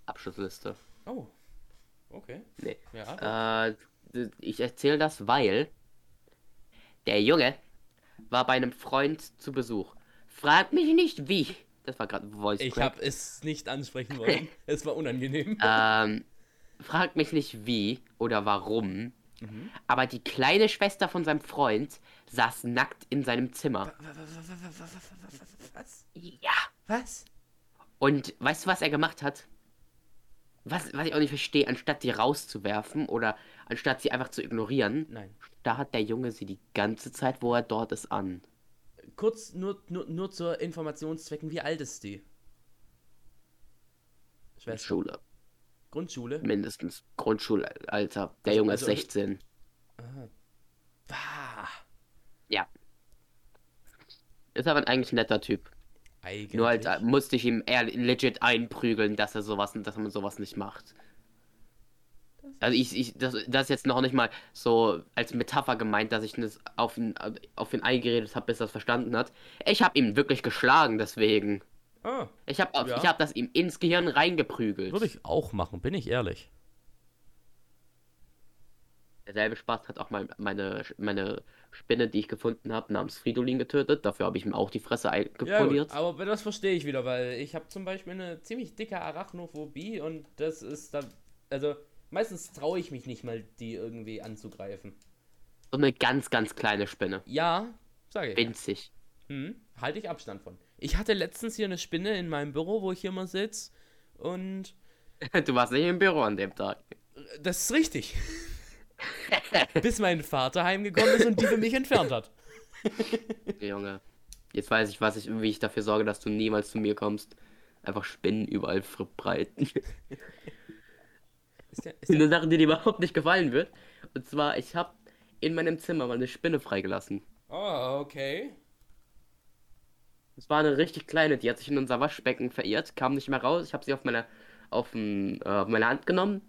S2: Abschlussliste.
S1: Oh. Okay.
S2: Nee.
S1: Ja.
S2: Äh, ich erzähle das, weil der Junge war bei einem Freund zu Besuch. Frag mich nicht wie. Das war gerade Voice
S1: ich habe es nicht ansprechen wollen. es war unangenehm.
S2: Ähm, frag mich nicht wie oder warum. Aber die kleine Schwester von seinem Freund saß nackt in seinem Zimmer.
S1: Was?
S2: Ja.
S1: Was?
S2: Und weißt du, was er gemacht hat? Was, was ich auch nicht verstehe, anstatt die rauszuwerfen oder anstatt sie einfach zu ignorieren,
S1: Nein.
S2: da hat der Junge sie die ganze Zeit, wo er dort ist, an.
S1: Kurz nur, nur, nur zur Informationszwecken, wie alt ist die? Schwester.
S2: Schule.
S1: Grundschule?
S2: Mindestens. Grundschulalter. Der
S1: Also-
S2: Junge ist
S1: also-
S2: 16.
S1: Ah,
S2: Ja. Ist aber eigentlich ein netter Typ.
S1: eigentlich.
S2: Nur halt äh, musste ich ihm eher legit einprügeln, dass er sowas, dass man sowas nicht macht. Also ich, ich das, das ist jetzt noch nicht mal so als Metapher gemeint, dass ich das auf ihn, auf ihn eingeredet habe, bis er es verstanden hat. Ich habe ihn wirklich geschlagen, deswegen.
S1: Ah,
S2: Ich habe
S1: Ja.
S2: ich hab das ihm ins Gehirn reingeprügelt.
S1: würde ich auch machen, bin ich ehrlich.
S2: Derselbe Spaß hat auch mal meine, meine Spinne, die ich gefunden habe, namens Fridolin getötet. Dafür habe ich ihm auch die Fresse
S1: Ja,
S2: eingepoliert.
S1: gut, aber das verstehe ich wieder, weil ich habe zum Beispiel eine ziemlich dicke Arachnophobie und das ist dann. Also, meistens traue ich mich nicht mal, die irgendwie anzugreifen.
S2: so eine ganz, ganz kleine Spinne.
S1: Ja, sage ich.
S2: Winzig.
S1: Hm, halte ich Abstand von. Ich hatte letztens hier eine Spinne in meinem Büro, wo ich hier mal sitze. Und [laughs]
S2: Du warst nicht im Büro an dem Tag.
S1: das ist richtig. [laughs] Bis mein Vater heimgekommen ist und die für mich entfernt hat. [laughs]
S2: Junge. Jetzt weiß ich, was ich, wie ich dafür sorge, dass du niemals zu mir kommst. Einfach Spinnen überall verbreiten.
S1: Ist der, ist
S2: eine
S1: der,
S2: Sache, die dir überhaupt nicht gefallen wird. Und zwar, ich habe in meinem Zimmer mal eine Spinne freigelassen.
S1: oh, okay.
S2: Es war eine richtig kleine, die hat sich in unser Waschbecken verirrt, kam nicht mehr raus. Ich habe sie auf meine, auf, äh, auf meine Hand genommen,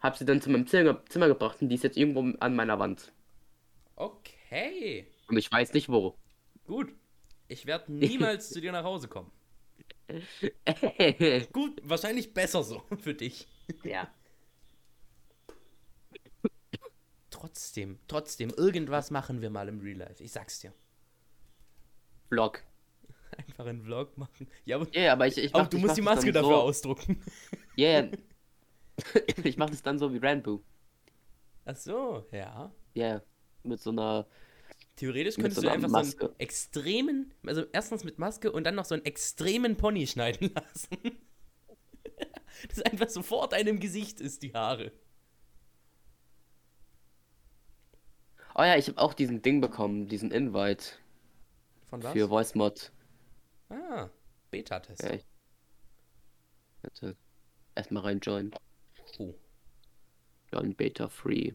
S2: habe sie dann zu meinem Zimmer, Zimmer gebracht und die ist jetzt irgendwo an meiner Wand.
S1: Okay.
S2: Und ich weiß nicht wo.
S1: Gut. Ich werde [laughs] niemals zu dir nach Hause kommen. [laughs] Gut, wahrscheinlich besser so [laughs] für dich.
S2: ja.
S1: Trotzdem, trotzdem, irgendwas machen wir mal im Real Life. Ich sag's dir.
S2: Vlog. [laughs]
S1: Einfach einen Vlog machen. Ja, aber
S2: Ja, aber ich, ich
S1: auch
S2: mach-
S1: du
S2: ich
S1: musst die Maske dafür
S2: so.
S1: ausdrucken.
S2: Ja, yeah. [laughs] [laughs] ich mach das dann so wie Ranboo.
S1: Ach so, ja.
S2: Ja, mit so einer.
S1: Theoretisch könntest
S2: so
S1: du einfach so
S2: Maske.
S1: einen extremen, also erstens mit Maske und dann noch so einen extremen Pony schneiden lassen. Das einfach so vor deinem Gesicht ist, die Haare.
S2: Oh ja, ich habe auch diesen Ding bekommen, diesen Invite
S1: Von was?
S2: für VoiceMod.
S1: Ah, Beta-Test.
S2: Ja, ich hätte erstmal rein join.
S1: Oh,
S2: Join Beta Free.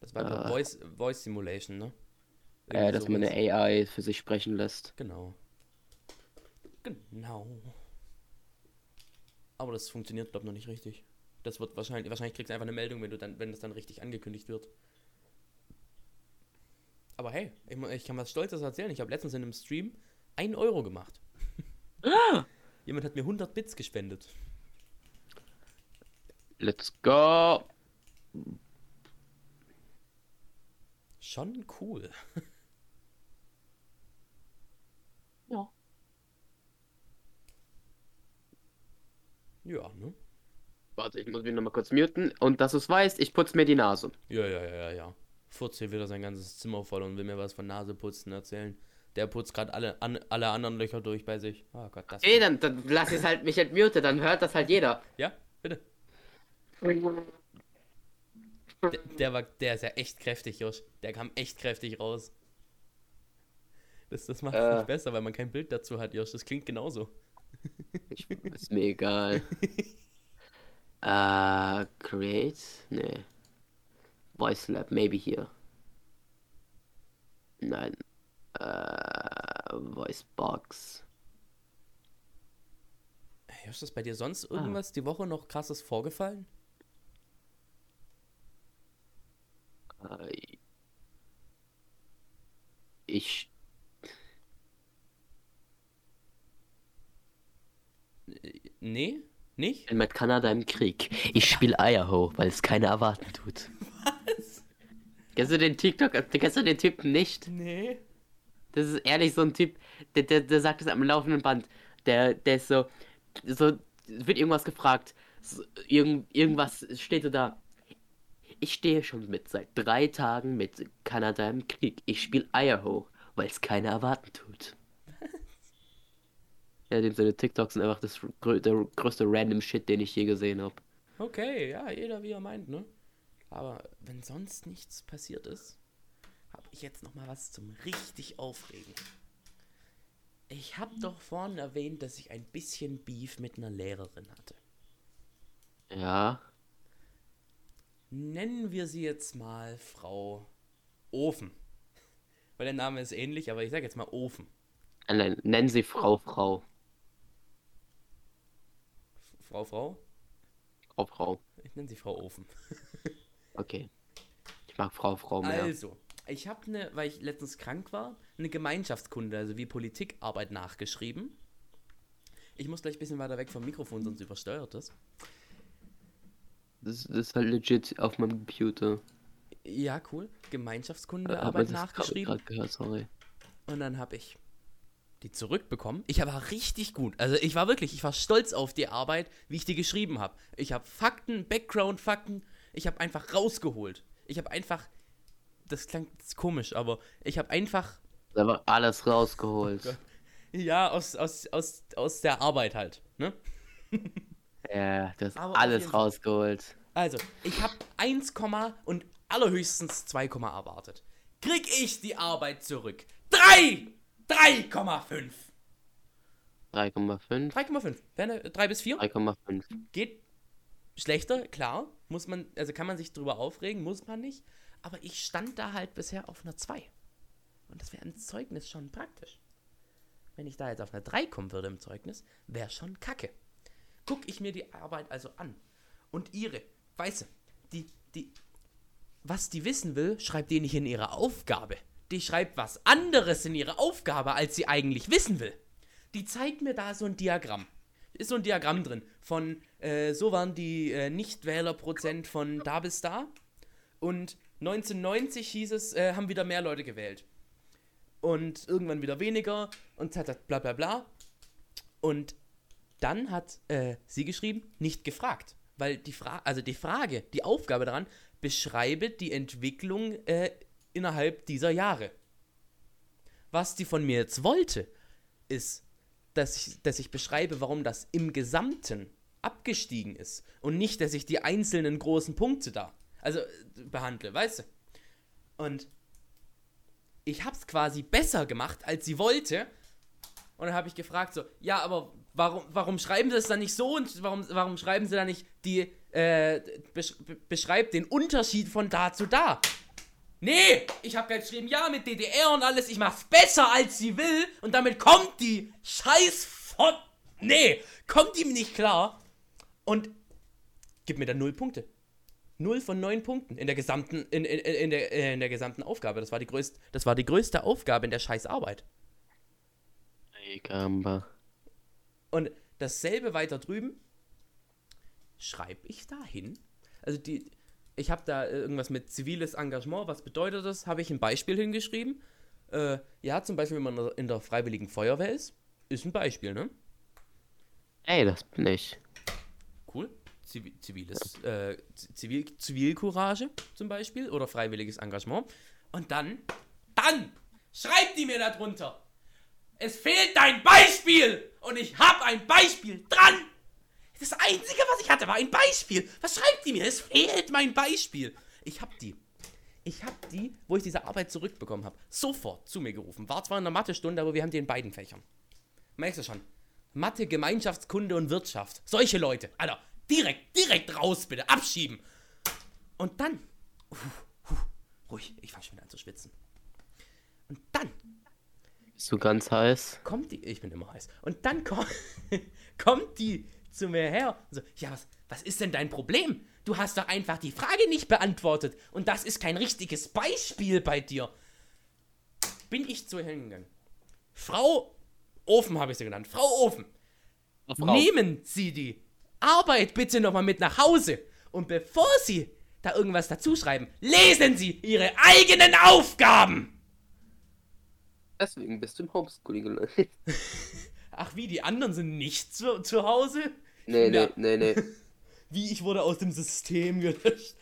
S1: das war äh,
S2: Äh.
S1: Voice, Voice Simulation, ne?
S2: Äh,
S1: Irgendwie
S2: dass man eine. AI für sich sprechen lässt.
S1: Genau. Genau. Aber das funktioniert, glaube ich, noch nicht richtig. Das wird wahrscheinlich, wahrscheinlich kriegst du einfach eine Meldung, wenn du dann, wenn das dann richtig angekündigt wird. Aber hey, ich, ich kann was Stolzes erzählen. Ich habe letztens in einem Stream 1 Euro gemacht. Jemand hat mir 100 Bits gespendet.
S2: Let's go.
S1: Schon cool.
S2: Ja.
S1: Ja, ne?
S2: Warte, ich muss mich nochmal kurz muten. Und dass du es weißt, ich putze mir die Nase.
S1: Ja, ja, ja, ja, ja. Furzt hier wieder sein ganzes Zimmer voll und will mir was von Naseputzen erzählen. Der putzt gerade alle, an, alle anderen Löcher durch bei sich. Oh Gott, das.
S2: Ey, dann, dann lass ich halt mich entmute, dann hört das halt jeder.
S1: Ja, bitte. Der, der war, der ist ja echt kräftig, Josh. Der kam echt kräftig raus. Das, das macht es
S2: Äh.
S1: nicht besser, weil man kein Bild dazu hat, Josh. Das klingt genauso.
S2: Ich, ist mir egal. [laughs] Äh, create? Nee. Voice Lab, maybe hier. Nein. Äh, Voice Box.
S1: Josh, ist bei dir sonst irgendwas die Woche noch krasses vorgefallen?
S2: Äh, ich.
S1: Nee? Nicht?
S2: bin mit Kanada im Krieg. Ich spiele Idaho, weil es keiner erwarten tut.
S1: Was?
S2: Kennst du den TikTok? Kennst du den Typen nicht?
S1: Nee.
S2: Das ist ehrlich so ein Typ, der, der, der sagt es am laufenden Band. Der, der ist so, so, wird irgendwas gefragt. So, irgend, irgendwas steht so da. Ich stehe schon mit seit drei Tagen mit Kanada im Krieg. Ich spiele Idaho, weil es keiner erwarten tut. Ja, dem seine TikToks sind einfach das der größte random Shit, den ich je gesehen habe.
S1: Okay, ja, jeder wie er meint, ne? Aber wenn sonst nichts passiert ist, habe ich jetzt noch mal was zum richtig aufregen. Ich habe doch vorhin erwähnt, dass ich ein bisschen Beef mit einer Lehrerin hatte.
S2: Ja,
S1: Nennen wir sie jetzt mal Frau Ofen. Weil der Name ist ähnlich, aber ich sage jetzt mal Ofen.
S2: nein, nennen sie Frau, Frau.
S1: Frau, Frau?
S2: Frau, Frau.
S1: Ich nenne sie Frau Ofen. [laughs]
S2: Okay. Ich mag Frau, Frau mehr.
S1: Also, ich habe eine, weil ich letztens krank war, eine Gemeinschaftskunde, also wie Politikarbeit nachgeschrieben. Ich muss gleich ein bisschen weiter weg vom Mikrofon, sonst übersteuert das.
S2: Das, das ist halt legit auf meinem Computer.
S1: Ja, cool. Gemeinschaftskundearbeit nachgeschrieben.
S2: gerade gehört, sorry.
S1: Und dann habe ich die zurückbekommen. Ich war richtig gut. Also ich war wirklich, ich war stolz auf die Arbeit, wie ich die geschrieben habe. Ich habe Fakten, Background-Fakten, ich habe einfach rausgeholt. Ich habe einfach, das klingt jetzt komisch, aber ich habe einfach,
S2: war alles rausgeholt.
S1: ja, aus, aus, aus, aus der Arbeit halt, ne? [laughs]
S2: Ja, du hast
S1: Aber
S2: alles rausgeholt.
S1: Also, ich habe 1, und allerhöchstens 2, erwartet. Krieg ich die Arbeit zurück? 3! 3,5.
S2: 3,5.
S1: 3,5. Wäre 3 bis 4?
S2: 3,5.
S1: Geht schlechter, klar. Muss man, also kann man sich drüber aufregen, muss man nicht. Aber ich stand da halt bisher auf einer 2. Und das wäre im Zeugnis schon praktisch. Wenn ich da jetzt auf einer 3 kommen würde im Zeugnis, wäre schon kacke. Guck ich mir die Arbeit also an. Und ihre, weißt du, die, die, was die wissen will, schreibt die nicht in ihre Aufgabe. Die schreibt was anderes in ihre Aufgabe, als sie eigentlich wissen will. Die zeigt mir da so ein Diagramm. Ist so ein Diagramm drin von, äh, so waren die äh, Nichtwählerprozent von da bis da. Und 1990 hieß es, äh, haben wieder mehr Leute gewählt. Und irgendwann wieder weniger und bla bla bla. Und dann hat äh, sie geschrieben, nicht gefragt. Weil die Frage, also die Frage, die Aufgabe daran, beschreibe die Entwicklung äh, innerhalb dieser Jahre. Was die von mir jetzt wollte, ist, dass ich, dass ich beschreibe, warum das im Gesamten abgestiegen ist. Und nicht, dass ich die einzelnen großen Punkte da, also äh, behandle, weißt du? Und ich hab's quasi besser gemacht, als sie wollte. Und dann habe ich gefragt so, ja, aber warum, warum schreiben sie es dann nicht so und warum, warum schreiben sie dann nicht die, äh, besch be beschreibt den Unterschied von da zu da? Nee, ich habe geschrieben, ja, mit DDR und alles, ich mach's besser, als sie will und damit kommt die scheiß von... Nee, kommt ihm nicht klar. Und gib mir dann null Punkte. Null von neun Punkten in der gesamten, in, in, in, der, in der gesamten Aufgabe. Das war, die größte, das war die größte Aufgabe in der scheiß Arbeit.
S2: Ey, Gamba.
S1: Und dasselbe weiter drüben schreibe ich da hin. Also die, ich habe da irgendwas mit ziviles Engagement. Was bedeutet das? Habe ich ein Beispiel hingeschrieben. Äh, ja, zum Beispiel, wenn man in der Freiwilligen Feuerwehr ist, ist ein Beispiel, ne?
S2: Ey, das bin ich.
S1: Cool. Zivi ziviles, äh, Zivil Zivilcourage zum Beispiel oder freiwilliges Engagement. Und dann, dann schreibt die mir darunter. Es fehlt dein Beispiel und ich habe ein Beispiel dran. Das Einzige, was ich hatte, war ein Beispiel. Was schreibt die mir? Es fehlt mein Beispiel. Ich hab die. Ich hab die, wo ich diese Arbeit zurückbekommen habe, sofort zu mir gerufen. War zwar in der Mathestunde, aber wir haben die in beiden Fächern. Merkst du schon? Mathe, Gemeinschaftskunde und Wirtschaft. Solche Leute. Alter, direkt, direkt raus bitte. Abschieben. Und dann. Uh, uh, ruhig, ich fange schon wieder an zu schwitzen. Und dann
S2: Bist du ganz heiß?
S1: kommt die, ich bin immer heiß, und dann kommt, [laughs] kommt die zu mir her und so, ja, was, was ist denn dein Problem? Du hast doch einfach die Frage nicht beantwortet und das ist kein richtiges Beispiel bei dir. Bin ich zu ihr hingegangen. Frau Ofen habe ich sie genannt. Frau Ofen, nehmen Sie die Arbeit bitte nochmal mit nach Hause und bevor Sie da irgendwas dazu schreiben, lesen Sie Ihre eigenen Aufgaben.
S2: Deswegen bist du im Homeschooling gelandet. [laughs]
S1: Ach wie, die anderen sind nicht zu, zu Hause?
S2: Nee, nee,
S1: Ja.
S2: nee, nee. [laughs]
S1: Wie, ich wurde aus dem System gelöscht.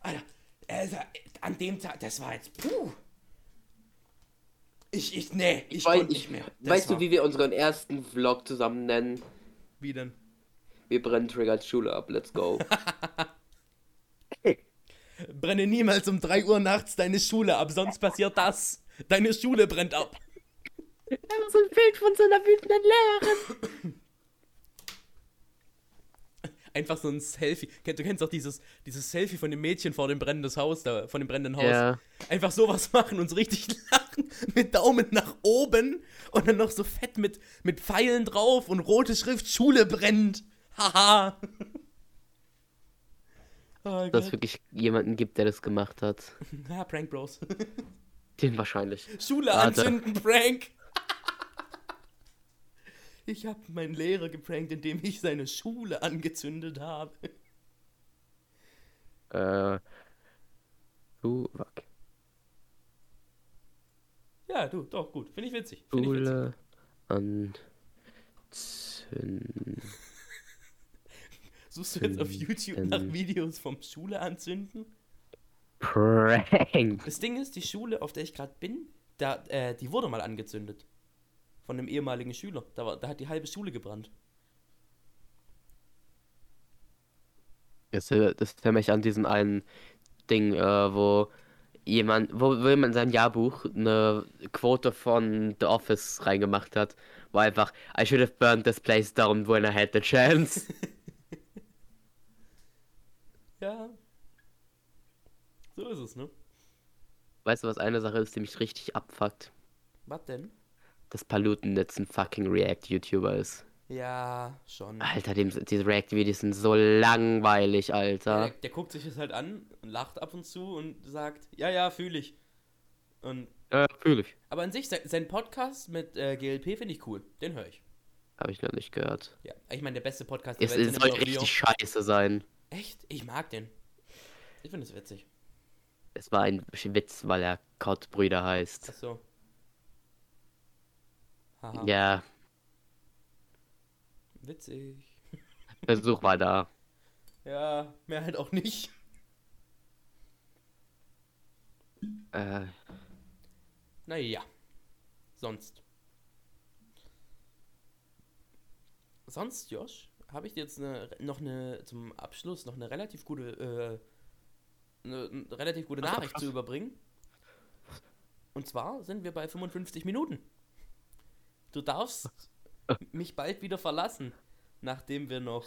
S1: Alter, also, an dem Tag, das war jetzt, puh. Ich, ich, nee, ich,
S2: ich,
S1: nicht mehr. Das
S2: weißt
S1: war,
S2: du, wie wir unseren ersten Vlog zusammen nennen?
S1: wie denn?
S2: Wir brennen Triggers Schule ab, let's go. [laughs]
S1: Brenne niemals um 3 Uhr nachts deine Schule ab, sonst passiert das. Deine Schule brennt ab.
S3: So ein Bild von so einer wütenden Lehrerin. [coughs]
S1: Einfach so ein Selfie. Du kennst doch dieses, dieses Selfie von dem Mädchen vor dem brennenden Haus, da, von dem brennenden Haus.
S2: Ja.
S1: Einfach sowas [laughs] machen und so richtig lachen. Mit Daumen nach oben und dann noch so fett mit, mit Pfeilen drauf und rote Schrift, Schule brennt. Haha. [laughs] oh
S2: Dass es wirklich jemanden gibt, der das gemacht hat. [laughs]
S1: Ja, Prank Bros.
S2: Den wahrscheinlich.
S1: Schule
S2: Warte.
S1: anzünden, Prank. Ich habe meinen Lehrer geprankt, indem ich seine Schule angezündet habe.
S2: Äh. Du, fuck.
S1: Ja, du, doch, gut. Finde ich witzig. Witzig.
S2: Schule anzünden.
S1: Suchst du jetzt auf YouTube nach. Videos vom Schule anzünden?
S2: Prank.
S1: Das Ding ist, die Schule, auf der ich gerade bin, da, äh, die wurde mal angezündet. Von einem ehemaligen Schüler. Da, war, da hat die halbe Schule gebrannt.
S2: Das, äh, das erinnert mich an diesen einen Ding, äh, wo jemand, wo, wo jemand in sein Jahrbuch eine Quote von The Office reingemacht hat, wo einfach I should have burned this place down when I had the chance. [laughs]
S1: Ja. So ist es, ne?
S2: weißt du, was eine Sache ist, die mich richtig abfuckt?
S1: Was denn?
S2: Dass Paluten jetzt ein fucking React-YouTuber ist.
S1: Ja, schon.
S2: Alter, dem, diese React-Videos sind so langweilig,
S1: Der,
S2: Alter.
S1: der guckt sich das halt an und lacht ab und zu und sagt, ja, ja, fühle ich. Und,
S2: Ja, fühle ich.
S1: aber an sich, sein, Podcast mit äh, GLP finde ich cool. Den höre ich.
S2: Habe ich noch nicht gehört.
S1: Ja, ich meine, der beste Podcast der
S2: Es,
S1: Welt
S2: es soll richtig scheiße sein.
S1: Echt? Ich mag den. Ich finde es witzig.
S2: Es war ein Witz, weil er Kottbrüder heißt.
S1: Achso. Haha.
S2: Ja,
S1: Witzig.
S2: Versuch war da.
S1: Ja, mehr halt auch nicht.
S2: Äh,
S1: Naja. Sonst. Sonst, Josh, habe ich dir jetzt eine, noch eine, zum Abschluss noch eine relativ gute, äh, eine, eine relativ gute Nachricht zu überbringen. Und zwar sind wir bei 55 Minuten. Du darfst mich bald wieder verlassen, nachdem wir noch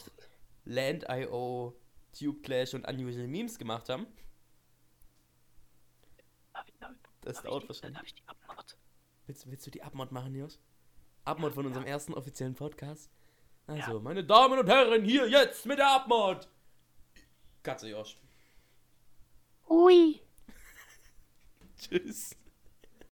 S1: Land.io, Tube Clash und Unusual Memes gemacht haben. Das dauert wahrscheinlich.
S2: Dann hab ich die Abmord.
S1: Willst, willst du die Abmod machen, Josh? Abmod von unserem ersten offiziellen Podcast? Also, meine Damen und Herren, hier jetzt mit der Abmord. Katze Josh.
S3: Ui. [laughs]
S1: Tschüss.